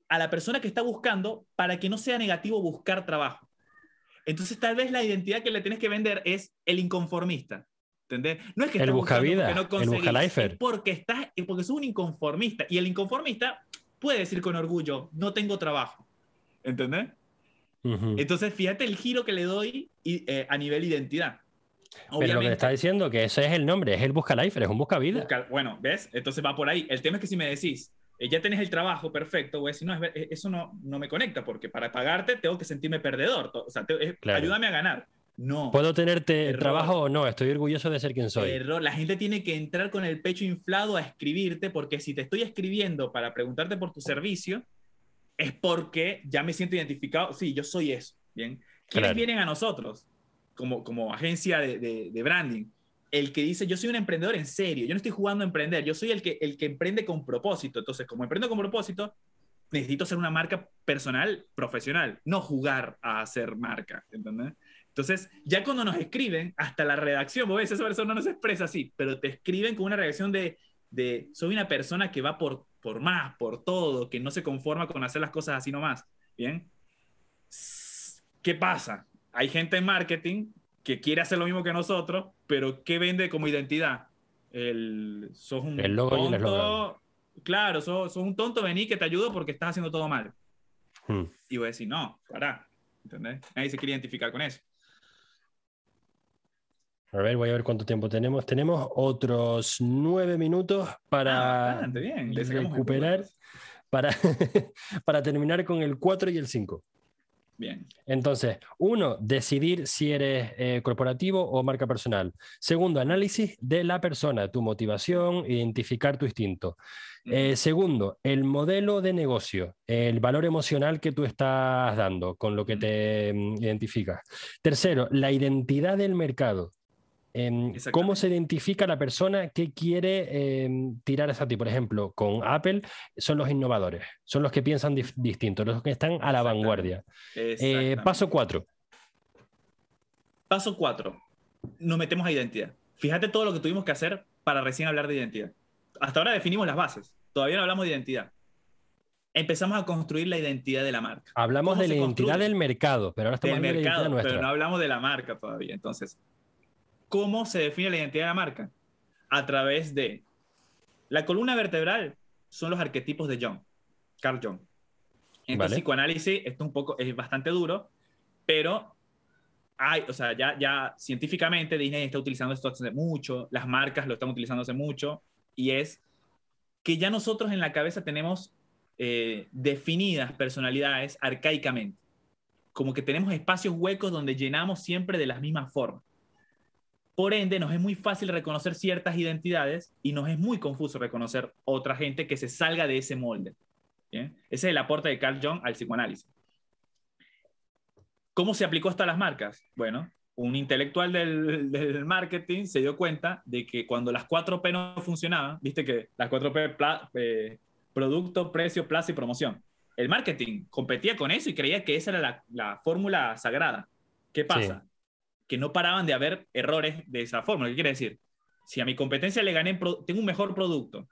a la persona que está buscando para que no sea negativo buscar trabajo? Entonces, tal vez la identidad que le tienes que vender es el inconformista. ¿Entendés? No es que el busca vida, no el busca lifer. porque estás, porque sos un inconformista. Y el inconformista puede decir con orgullo, no tengo trabajo. ¿Entendés? Entonces, fíjate el giro que le doy eh, a nivel identidad. Pero lo que está diciendo que ese es el nombre, es el busca lifer, es un busca vida. bueno, ¿ves? Entonces va por ahí. El tema es que si me decís, eh, ya tenés el trabajo perfecto, voy a decir, no, eh, eso no, no me conecta, porque para pagarte tengo que sentirme perdedor. O sea, ayúdame a ganar. No. ¿Puedo tenerte trabajo o no? Estoy orgulloso de ser quien soy. Error. La gente tiene que entrar con el pecho inflado a escribirte, porque si te estoy escribiendo para preguntarte por tu servicio, es porque ya me siento identificado. Sí, yo soy eso. Bien. ¿Quiénes vienen a nosotros como, como agencia de, de, branding? El que dice, yo soy un emprendedor en serio, yo no estoy jugando a emprender, yo soy el que, el que emprende con propósito. Entonces, como emprendo con propósito, necesito ser una marca personal, profesional, no jugar a hacer marca. ¿Entendés? Entonces, ya cuando nos escriben, hasta la redacción, vos ves, esa persona no se expresa así, pero te escriben con una reacción de, de soy una persona que va por, por más, por todo, que no se conforma con hacer las cosas así nomás. ¿Bien? ¿Qué pasa? Hay gente en marketing que quiere hacer lo mismo que nosotros, pero ¿qué vende como identidad? El, sos un tonto. Claro, sos, un tonto, vení que te ayudo porque estás haciendo todo mal. Hmm. Y voy a decir, no, para. ¿Entendés? Nadie se quiere identificar con eso. A ver, voy a ver cuánto tiempo tenemos. Tenemos otros nueve minutos para ah, recuperar, para, para terminar con el 4 y el 5. Bien. Entonces, uno, decidir si eres eh, corporativo o marca personal. Segundo, análisis de la persona, tu motivación, identificar tu instinto. Eh, segundo, el modelo de negocio, el valor emocional que tú estás dando con lo que te mm, identificas. Tercero, la identidad del mercado. Em, ¿Cómo se identifica la persona que quiere em, tirar esa ti? Por ejemplo, con Apple son los innovadores, son los que piensan distinto, los que están a la vanguardia. Eh, paso cuatro. Paso cuatro. Nos metemos a identidad. Fíjate todo lo que tuvimos que hacer para recién hablar de identidad. Hasta ahora definimos las bases, todavía no hablamos de identidad. empezamos a construir la identidad de la marca. Hablamos de la identidad del mercado, pero ahora estamos del hablando mercado, de la identidad pero no nuestra. hablamos de la marca todavía. Entonces, ¿cómo se define la identidad de la marca? A través de la columna vertebral son los arquetipos de Jung, Carl Jung. En Vale. el psicoanálisis esto un poco es bastante duro, pero hay, o sea, ya, ya científicamente Disney está utilizando esto hace mucho, las marcas lo están utilizando hace mucho, y es que ya nosotros en la cabeza tenemos eh, definidas personalidades arcaicamente. Como que tenemos espacios huecos donde llenamos siempre de las mismas formas. Por ende, nos es muy fácil reconocer ciertas identidades y nos es muy confuso reconocer otra gente que se salga de ese molde. ¿bien? Ese es el aporte de Carl Jung al psicoanálisis. ¿Cómo se aplicó esto a las marcas? Bueno, un intelectual del, del marketing se dio cuenta de que cuando las 4P no funcionaban, viste que las 4P, pla- eh, producto, precio, plaza y promoción. El marketing competía con eso y creía que esa era la, la fórmula sagrada. ¿Qué pasa? Que no paraban de haber errores de esa fórmula. ¿Qué quiere decir? Si a mi competencia le gané, tengo un mejor producto.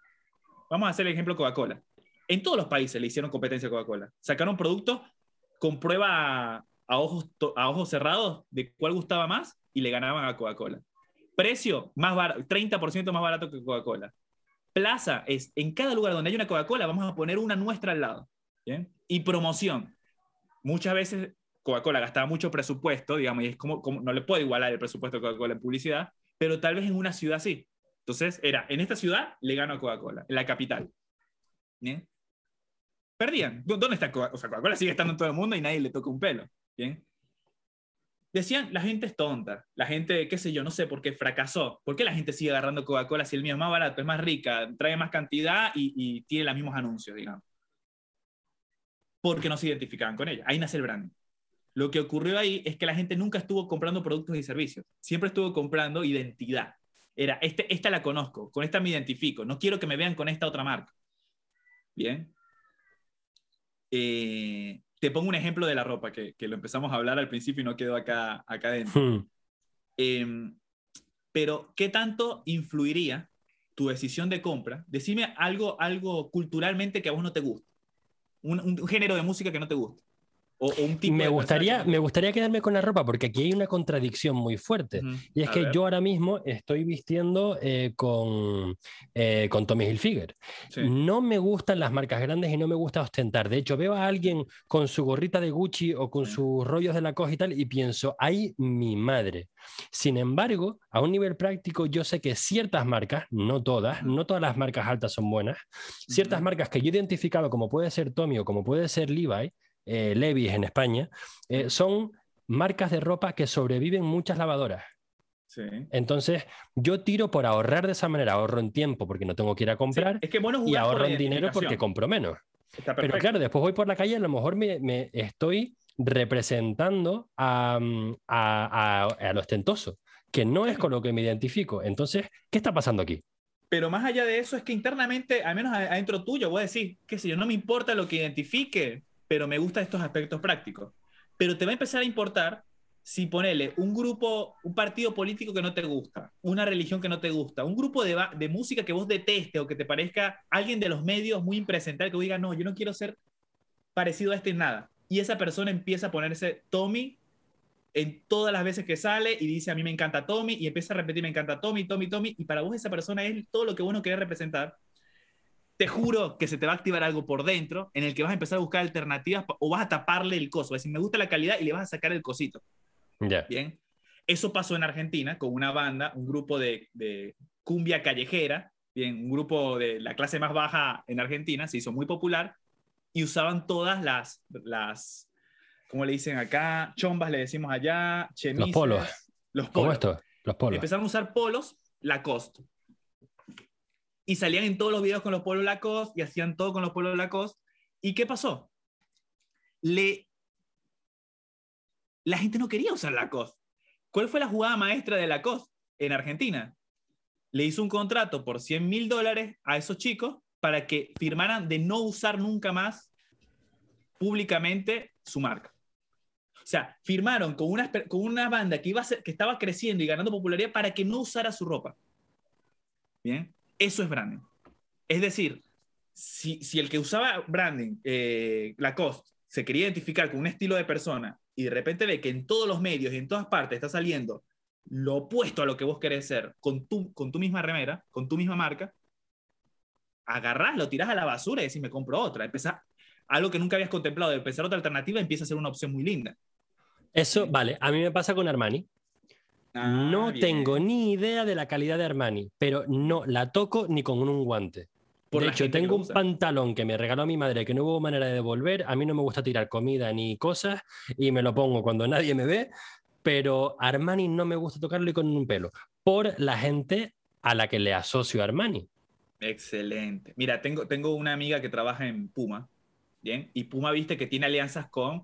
Vamos a hacer el ejemplo Coca-Cola. En todos los países le hicieron competencia a Coca-Cola. Sacaron productos con prueba a, ojos, a ojos cerrados de cuál gustaba más y le ganaban a Coca-Cola. Precio, más bar- 30% más barato que Coca-Cola. Plaza es, en cada lugar donde hay una Coca-Cola, vamos a poner una nuestra al lado. ¿bien? Y promoción. Muchas veces Coca-Cola gastaba mucho presupuesto, digamos, y es como, no le puede igualar el presupuesto de Coca-Cola en publicidad, pero tal vez en una ciudad sí. Entonces era, en esta ciudad le gano a Coca-Cola, en la capital. ¿Bien? Perdían. ¿Dó- ¿Dónde está Coca-Cola? O sea, Coca-Cola sigue estando en todo el mundo y nadie le toca un pelo. ¿Bien? Decían, la gente es tonta, la gente, qué sé yo, no sé por qué fracasó. ¿Por qué la gente sigue agarrando Coca-Cola si el mío es más barato, es más rica, trae más cantidad y, y tiene los mismos anuncios, digamos? Porque no se identificaban con ella. Ahí nace el branding. Lo que ocurrió ahí es que la gente nunca estuvo comprando productos y servicios, siempre estuvo comprando identidad. Era, este, esta la conozco, con esta me identifico, no quiero que me vean con esta otra marca. Bien. Eh, te pongo un ejemplo de la ropa, que, que lo empezamos a hablar al principio y no quedó acá, acá adentro. Hmm. Eh, pero, ¿qué tanto influiría tu decisión de compra? Decime algo, algo culturalmente que a vos no te guste. Un, un género de música que no te guste. O, o un tipo Me gustaría, me gustaría quedarme con la ropa porque aquí hay una contradicción muy fuerte. Y es A que ver, yo ahora mismo estoy vistiendo eh, con, eh, con Tommy Hilfiger. sí. No me gustan las marcas grandes y no me gusta ostentar. De hecho, veo a alguien con su gorrita de Gucci o con Sí. sus rollos de la y tal y pienso, ¡ay, mi madre! Sin embargo, a un nivel práctico, yo sé que ciertas marcas, no todas, Ujú. no todas las marcas altas son buenas, ciertas marcas que yo he identificado como puede ser Tommy o como puede ser Levi, eh, Levi's en España, eh, son marcas de ropa que sobreviven muchas lavadoras. Sí. Entonces, yo tiro por ahorrar de esa manera, ahorro en tiempo porque no tengo que ir a comprar Es que bueno y por ahorro en dinero porque compro menos. Pero claro, después voy por la calle y a lo mejor me, me estoy representando a, mm, a, a- a lo ostentoso, que no es con lo que me identifico. Entonces, ¿qué está pasando aquí? Pero más allá de eso, es que internamente, al menos adentro tuyo, voy a decir, qué sé yo, no me importa lo que identifique, pero me gustan estos aspectos prácticos. Pero te va a empezar a importar si ponele un grupo, un partido político que no te gusta, una religión que no te gusta, un grupo de, música que vos detestes o que te parezca alguien de los medios muy impresentable que diga, no, yo no quiero ser parecido a este en nada. Y esa persona empieza a ponerse Tommy en todas las veces que sale y dice, a mí me encanta Tommy, y empieza a repetir, me encanta Tommy, Tommy, Tommy, y para vos esa persona es todo lo que vos no querés representar, te juro que se te va a activar algo por dentro en el que vas a empezar a buscar alternativas o vas a taparle el coso, es decir, me gusta la calidad y le vas a sacar el cosito, Ya. ¿bien? Eso pasó en Argentina con una banda, un grupo de, de cumbia callejera, bien, un grupo de la clase más baja en Argentina, se hizo muy popular y usaban todas las, las ¿cómo le dicen acá? Chombas le decimos allá, chemises. polos. Los ¿Cómo polos. esto? Los polos. Empezaron a usar polos Lacoste. Y salían en todos los videos con los polos Lacoste y hacían todo con los polos Lacoste. ¿Y qué pasó? Le... La gente no quería usar Lacoste. ¿Cuál fue la jugada maestra de Lacoste en Argentina? Le hizo un contrato por 100 mil dólares a esos chicos para que firmaran de no usar nunca más públicamente su marca. O sea, firmaron con una, con una banda que, iba a ser, que estaba creciendo y ganando popularidad para que no usara su ropa. Bien, eso es branding. Es decir, si, si el que usaba branding, eh, Lacoste, se quería identificar con un estilo de persona y de repente ve que en todos los medios y en todas partes está saliendo lo opuesto a lo que vos querés ser con tu, con tu misma remera, con tu misma marca, agarrás, lo tirás a la basura y decís, me compro otra. Empezás, algo que nunca habías contemplado, de empezar otra alternativa, empieza a ser una opción muy linda. Eso, vale, a mí me pasa con Armani. Ah, no bien. tengo ni idea de la calidad de Armani, pero no la toco ni con un guante. Por de hecho, tengo un pantalón que me regaló mi madre que no hubo manera de devolver. A mí no me gusta tirar comida ni cosas y me lo pongo cuando nadie me ve, pero Armani no me gusta tocarlo y con un pelo. Por la gente a la que le asocio a Armani. Excelente. Mira, tengo, tengo una amiga que trabaja en Puma, ¿bien? Y Puma, viste que tiene alianzas con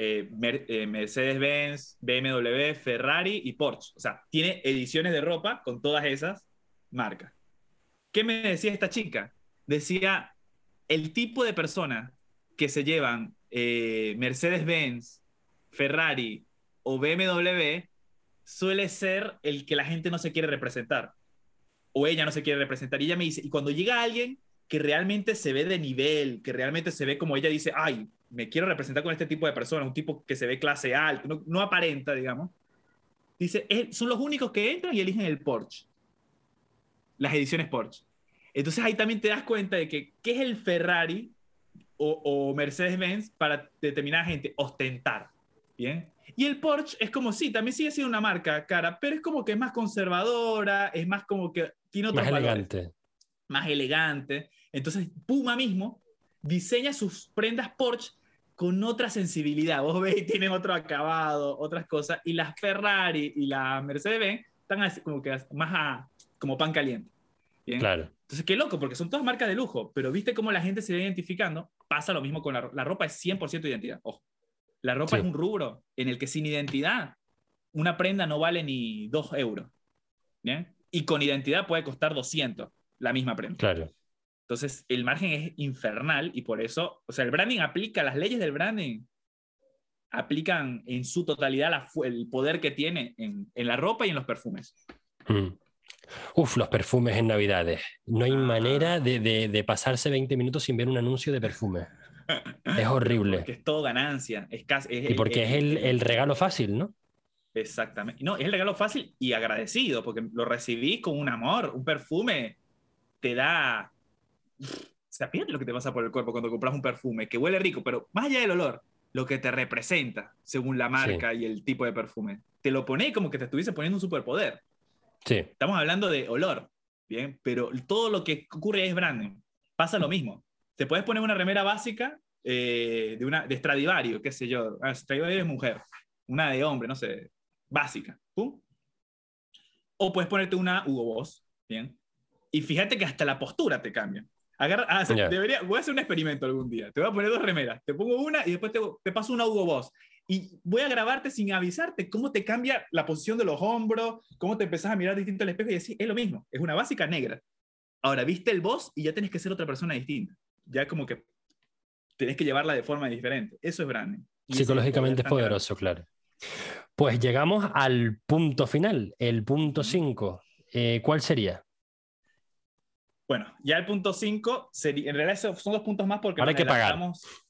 eh, eh, Mercedes-Benz, BMW, Ferrari y Porsche. O sea, tiene ediciones de ropa con todas esas marcas. ¿Qué me decía esta chica? Decía, el tipo de personas que se llevan eh, Mercedes-Benz, Ferrari o BMW suele ser el que la gente no se quiere representar o ella no se quiere representar. Y ella me dice, y cuando llega alguien que realmente se ve de nivel, que realmente se ve como ella dice, ay, me quiero representar con este tipo de personas, un tipo que se ve clase alta, no, no aparenta, digamos, dice, "Es- son los únicos que entran y eligen el Porsche, las ediciones Porsche. Entonces ahí también te das cuenta de que, ¿qué es el Ferrari o, o Mercedes-Benz para determinada gente? Ostentar, ¿bien? Y el Porsche es como, sí, también sigue siendo una marca cara, pero es como que es más conservadora, es más como que tiene otros Más valores elegante. más elegante. Entonces, Puma mismo diseña sus prendas Porsche con otra sensibilidad. Vos veis, tienen otro acabado, otras cosas. Y las Ferrari y la Mercedes-Benz están así como que más a- como pan caliente. ¿Bien? Claro. Entonces, qué loco, porque son todas marcas de lujo, pero viste cómo la gente se va identificando. Pasa lo mismo con la, la ropa, es 100% identidad. Ojo, la ropa Sí. es un rubro en el que sin identidad una prenda no vale ni 2 euros. ¿Bien? Y con identidad puede costar 200 la misma prenda. Claro. Entonces, el margen es infernal y por eso, o sea, el branding aplica, las leyes del branding aplican en su totalidad la el poder que tiene en, en la ropa y en los perfumes. Mm. Uf, los perfumes en Navidades. No hay Ah. manera de, de- de pasarse 20 minutos sin ver un anuncio de perfume. Es horrible. Porque es todo ganancia. Es casi, es Y porque es el, el regalo fácil, ¿no? Exactamente. No, es el regalo fácil y agradecido, porque lo recibí con un amor. Un perfume te da. Se apierte lo que te pasa por el cuerpo cuando compras un perfume, que huele rico, pero más allá del olor, lo que te representa según la marca y el tipo de perfume. Te lo pone como que te estuviese poniendo un superpoder. Sí. Estamos hablando de olor, ¿bien? Pero todo lo que ocurre es branding. Pasa lo mismo. Te puedes poner una remera básica eh, de, una, de Stradivarius, qué sé yo. Ah, Stradivarius es mujer. Una de hombre, no sé. Básica. ¿Pum? O puedes ponerte una Hugo Boss, ¿bien? Y fíjate que hasta la postura te cambia. Agarra, ah, Ya. debería, voy a hacer un experimento algún día. Te voy a poner dos remeras. Te pongo una y después te, te paso una Hugo Boss. Y voy a grabarte sin avisarte cómo te cambia la posición de los hombros, cómo te empezás a mirar distinto al espejo y decir, es lo mismo, es una básica negra. Ahora, viste el boss y ya tenés que ser otra persona distinta. Ya como que tenés que llevarla de forma diferente. Eso es branding. Y Psicológicamente es poderoso, claro. Pues llegamos al punto final, el punto Ujú. 5. ¿Cuál sería? Bueno, ya el punto 5, en realidad son dos puntos más porque Ahora hay que pagar.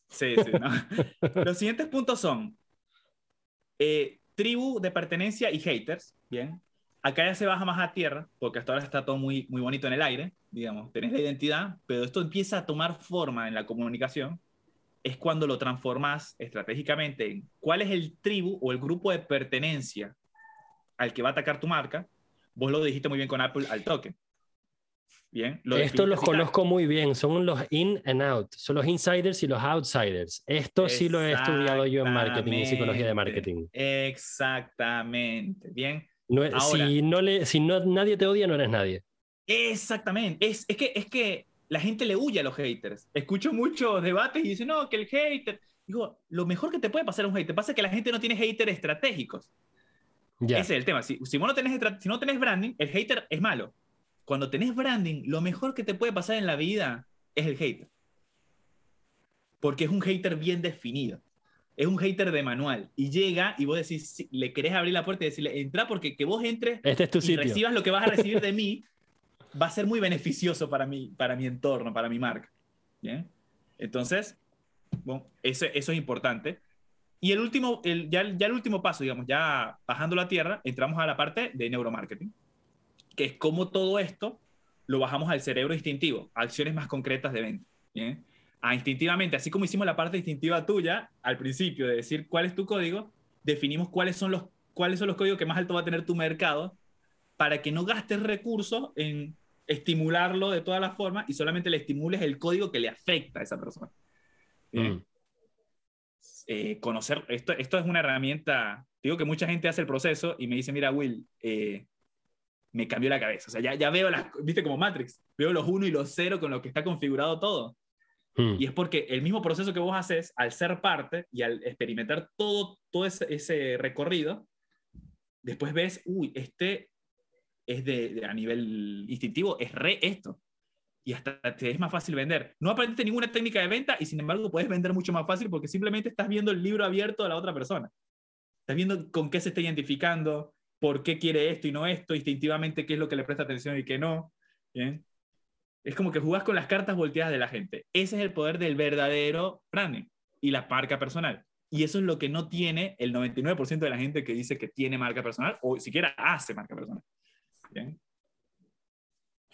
Sí, sí, ¿no? Los siguientes puntos son eh, tribu de pertenencia y haters, ¿bien? Acá ya se baja más a tierra, porque hasta ahora está todo muy, muy bonito en el aire, digamos, tenés la identidad, pero esto empieza a tomar forma en la comunicación, es cuando lo transformas estratégicamente en cuál es el tribu o el grupo de pertenencia al que va a atacar tu marca. Vos lo dijiste muy bien con Apple al toque. Bien, lo Esto definiste los conozco muy bien, son los in and out, son los insiders y los outsiders. Esto sí lo he estudiado yo en marketing y psicología de marketing. Exactamente. Bien. No Ahora. si no le, si no, nadie te odia, no eres nadie. Exactamente. Es, es, que, es que la gente le huye a los haters. Escucho muchos debates y dicen, no, que el hater. Digo, lo mejor que te puede pasar a un hater. Pasa que la gente no tiene haters estratégicos. Ya. Ese es el tema. Si, si no tenés, si no tenés branding, el hater es malo. Cuando tenés branding, lo mejor que te puede pasar en la vida es el hater. Porque es un hater bien definido. Es un hater de manual. Y llega y vos decís, sí, le querés abrir la puerta y decirle, entra porque que vos entres Este es tu y sitio. recibas lo que vas a recibir de mí, va a ser muy beneficioso para mí, para mi entorno, para mi marca. ¿bien? Entonces, bueno, eso, eso es importante. Y el último, el, ya, ya el último paso, digamos, ya bajando la tierra, entramos a la parte de neuromarketing, que es cómo todo esto lo bajamos al cerebro instintivo, a acciones más concretas de venta. ¿bien? A instintivamente, así como hicimos la parte instintiva tuya al principio, de decir cuál es tu código, definimos cuáles son los, cuáles son los códigos que más alto va a tener tu mercado para que no gastes recursos en estimularlo de todas las formas y solamente le estimules el código que le afecta a esa persona. Mm. Eh, conocer, esto, esto es una herramienta, digo que mucha gente hace el proceso y me dice, mira Will, eh, me cambió la cabeza. O sea, ya, ya veo las, viste como Matrix, veo los 1 y los 0 con lo que está configurado todo. Mm. Y es porque el mismo proceso que vos haces, al ser parte y al experimentar todo, todo ese, ese recorrido, después ves, uy, este es de, a nivel instintivo, es re esto. Y hasta te es más fácil vender. No aprendiste ninguna técnica de venta y sin embargo puedes vender mucho más fácil porque simplemente estás viendo el libro abierto de la otra persona. Estás viendo con qué se está identificando, por qué quiere esto y no esto, instintivamente qué es lo que le presta atención y qué no. ¿Bien? Es como que jugás con las cartas volteadas de la gente. Ese es el poder del verdadero branding y la marca personal. Y eso es lo que no tiene el 99% de la gente que dice que tiene marca personal o siquiera hace marca personal.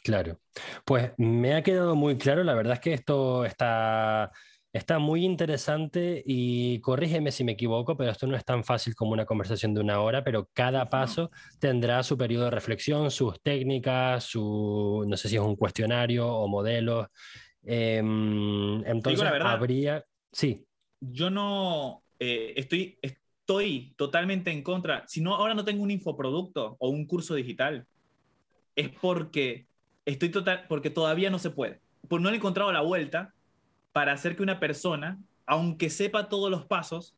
Claro. Pues me ha quedado muy claro, la verdad es que esto está, está muy interesante y corrígeme si me equivoco, pero esto no es tan fácil como una conversación de una hora, pero cada paso tendrá su periodo de reflexión, sus técnicas, su, no sé si es un cuestionario o modelos. Em, entonces, habría... Sí. Yo no eh, estoy, estoy totalmente en contra. Si no, ahora no tengo un infoproducto o un curso digital es porque estoy total, porque todavía no se puede. Pues no he encontrado la vuelta para hacer que una persona, aunque sepa todos los pasos,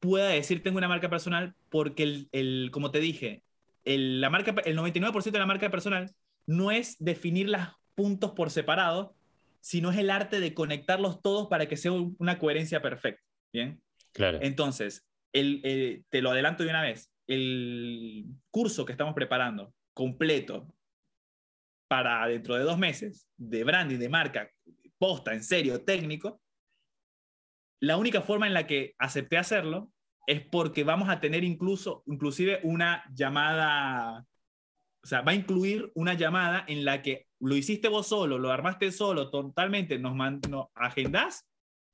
pueda decir tengo una marca personal porque el, como te dije, el, la marca, el 99% de la marca personal no es definir los puntos por separado, sino es el arte de conectarlos todos para que sea una coherencia perfecta. Bien. Claro. Entonces, el, te lo adelanto de una vez. El curso que estamos preparando completo para dentro de dos meses de branding, de marca, posta, en serio, técnico, la única forma en la que acepté hacerlo es porque vamos a tener incluso, inclusive una llamada, o sea, va a incluir una llamada en la que lo hiciste vos solo, lo armaste solo, totalmente, nos, nos agendás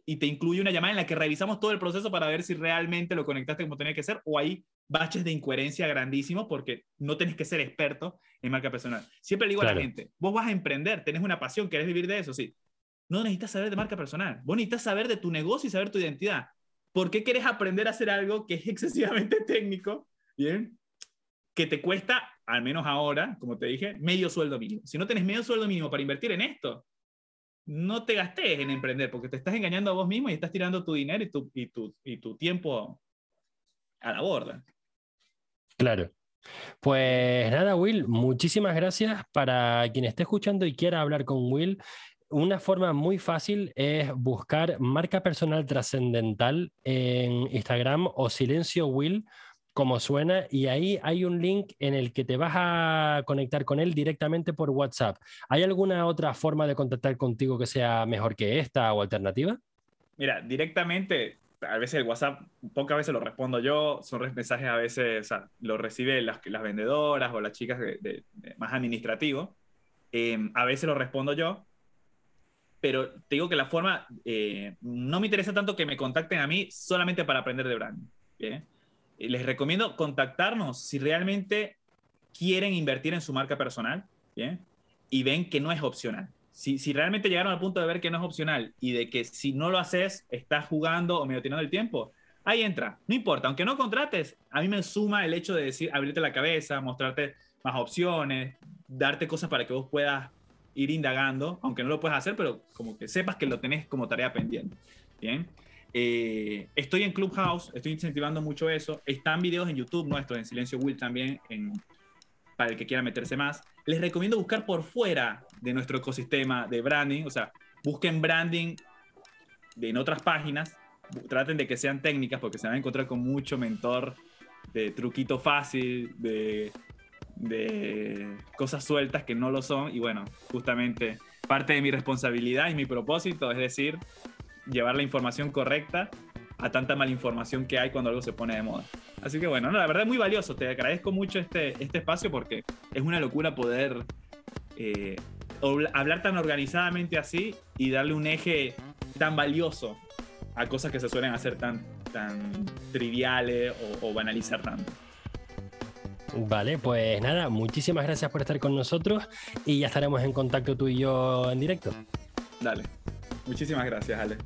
y te incluye una llamada en la que revisamos todo el proceso para ver si realmente lo conectaste como tenía que ser o ahí baches de incoherencia grandísimos porque no tenés que ser experto en marca personal. Siempre le digo a la gente, vos vas a emprender, tenés una pasión, querés vivir de eso, sí. No necesitas saber de marca personal, vos necesitas saber de tu negocio y saber tu identidad. ¿Por qué querés aprender a hacer algo que es excesivamente técnico? Bien, que te cuesta, al menos ahora, como te dije, medio sueldo mínimo. Si no tenés medio sueldo mínimo para invertir en esto, no te gastes en emprender porque te estás engañando a vos mismo y estás tirando tu dinero y tu, y tu, y tu tiempo a la borda. Claro. Pues nada, Will, muchísimas gracias. Para quien esté escuchando y quiera hablar con Will, una forma muy fácil es buscar marca personal trascendental en Instagram o Silencio Will, como suena, y ahí hay un link en el que te vas a conectar con él directamente por WhatsApp. ¿Hay alguna otra forma de contactar contigo que sea mejor que esta o alternativa? Mira, directamente a veces el WhatsApp, pocas veces lo respondo yo, son mensajes a veces, o sea, lo reciben las, las vendedoras o las chicas de, más administrativo, em, a veces lo respondo yo, pero te digo que la forma, eh, no me interesa tanto que me contacten a mí solamente para aprender de branding. Les recomiendo contactarnos si realmente quieren invertir en su marca personal ¿bien? y ven que no es opcional si, realmente llegaron al punto de ver que no es opcional y de que si no lo haces, estás jugando o medio tirando el tiempo, ahí entra. No importa, aunque no contrates, a mí me suma el hecho de decir, abrirte la cabeza, mostrarte más opciones, darte cosas para que vos puedas ir indagando, aunque no lo puedas hacer, pero como que sepas que lo tenés como tarea pendiente. Bien. Eh, estoy en Clubhouse, estoy incentivando mucho eso. Están videos en YouTube nuestros, en Silencio Will también, para el que quiera meterse más les recomiendo buscar por fuera de nuestro ecosistema de branding, o sea, busquen branding en otras páginas, traten de que sean técnicas porque se van a encontrar con mucho mentor de truquito fácil, de, de cosas sueltas que no lo son y bueno, justamente parte de mi responsabilidad y mi propósito, es decir, llevar la información correcta a tanta mala información que hay cuando algo se pone de moda. Así que bueno, no, la verdad es muy valioso. Te agradezco mucho este, este espacio porque es una locura poder eh, hablar tan organizadamente así y darle un eje tan valioso a cosas que se suelen hacer tan, tan triviales o, o banalizar tanto. Vale, pues nada, muchísimas gracias por estar con nosotros y ya estaremos en contacto tú y yo en directo. Dale. Muchísimas gracias, Ale.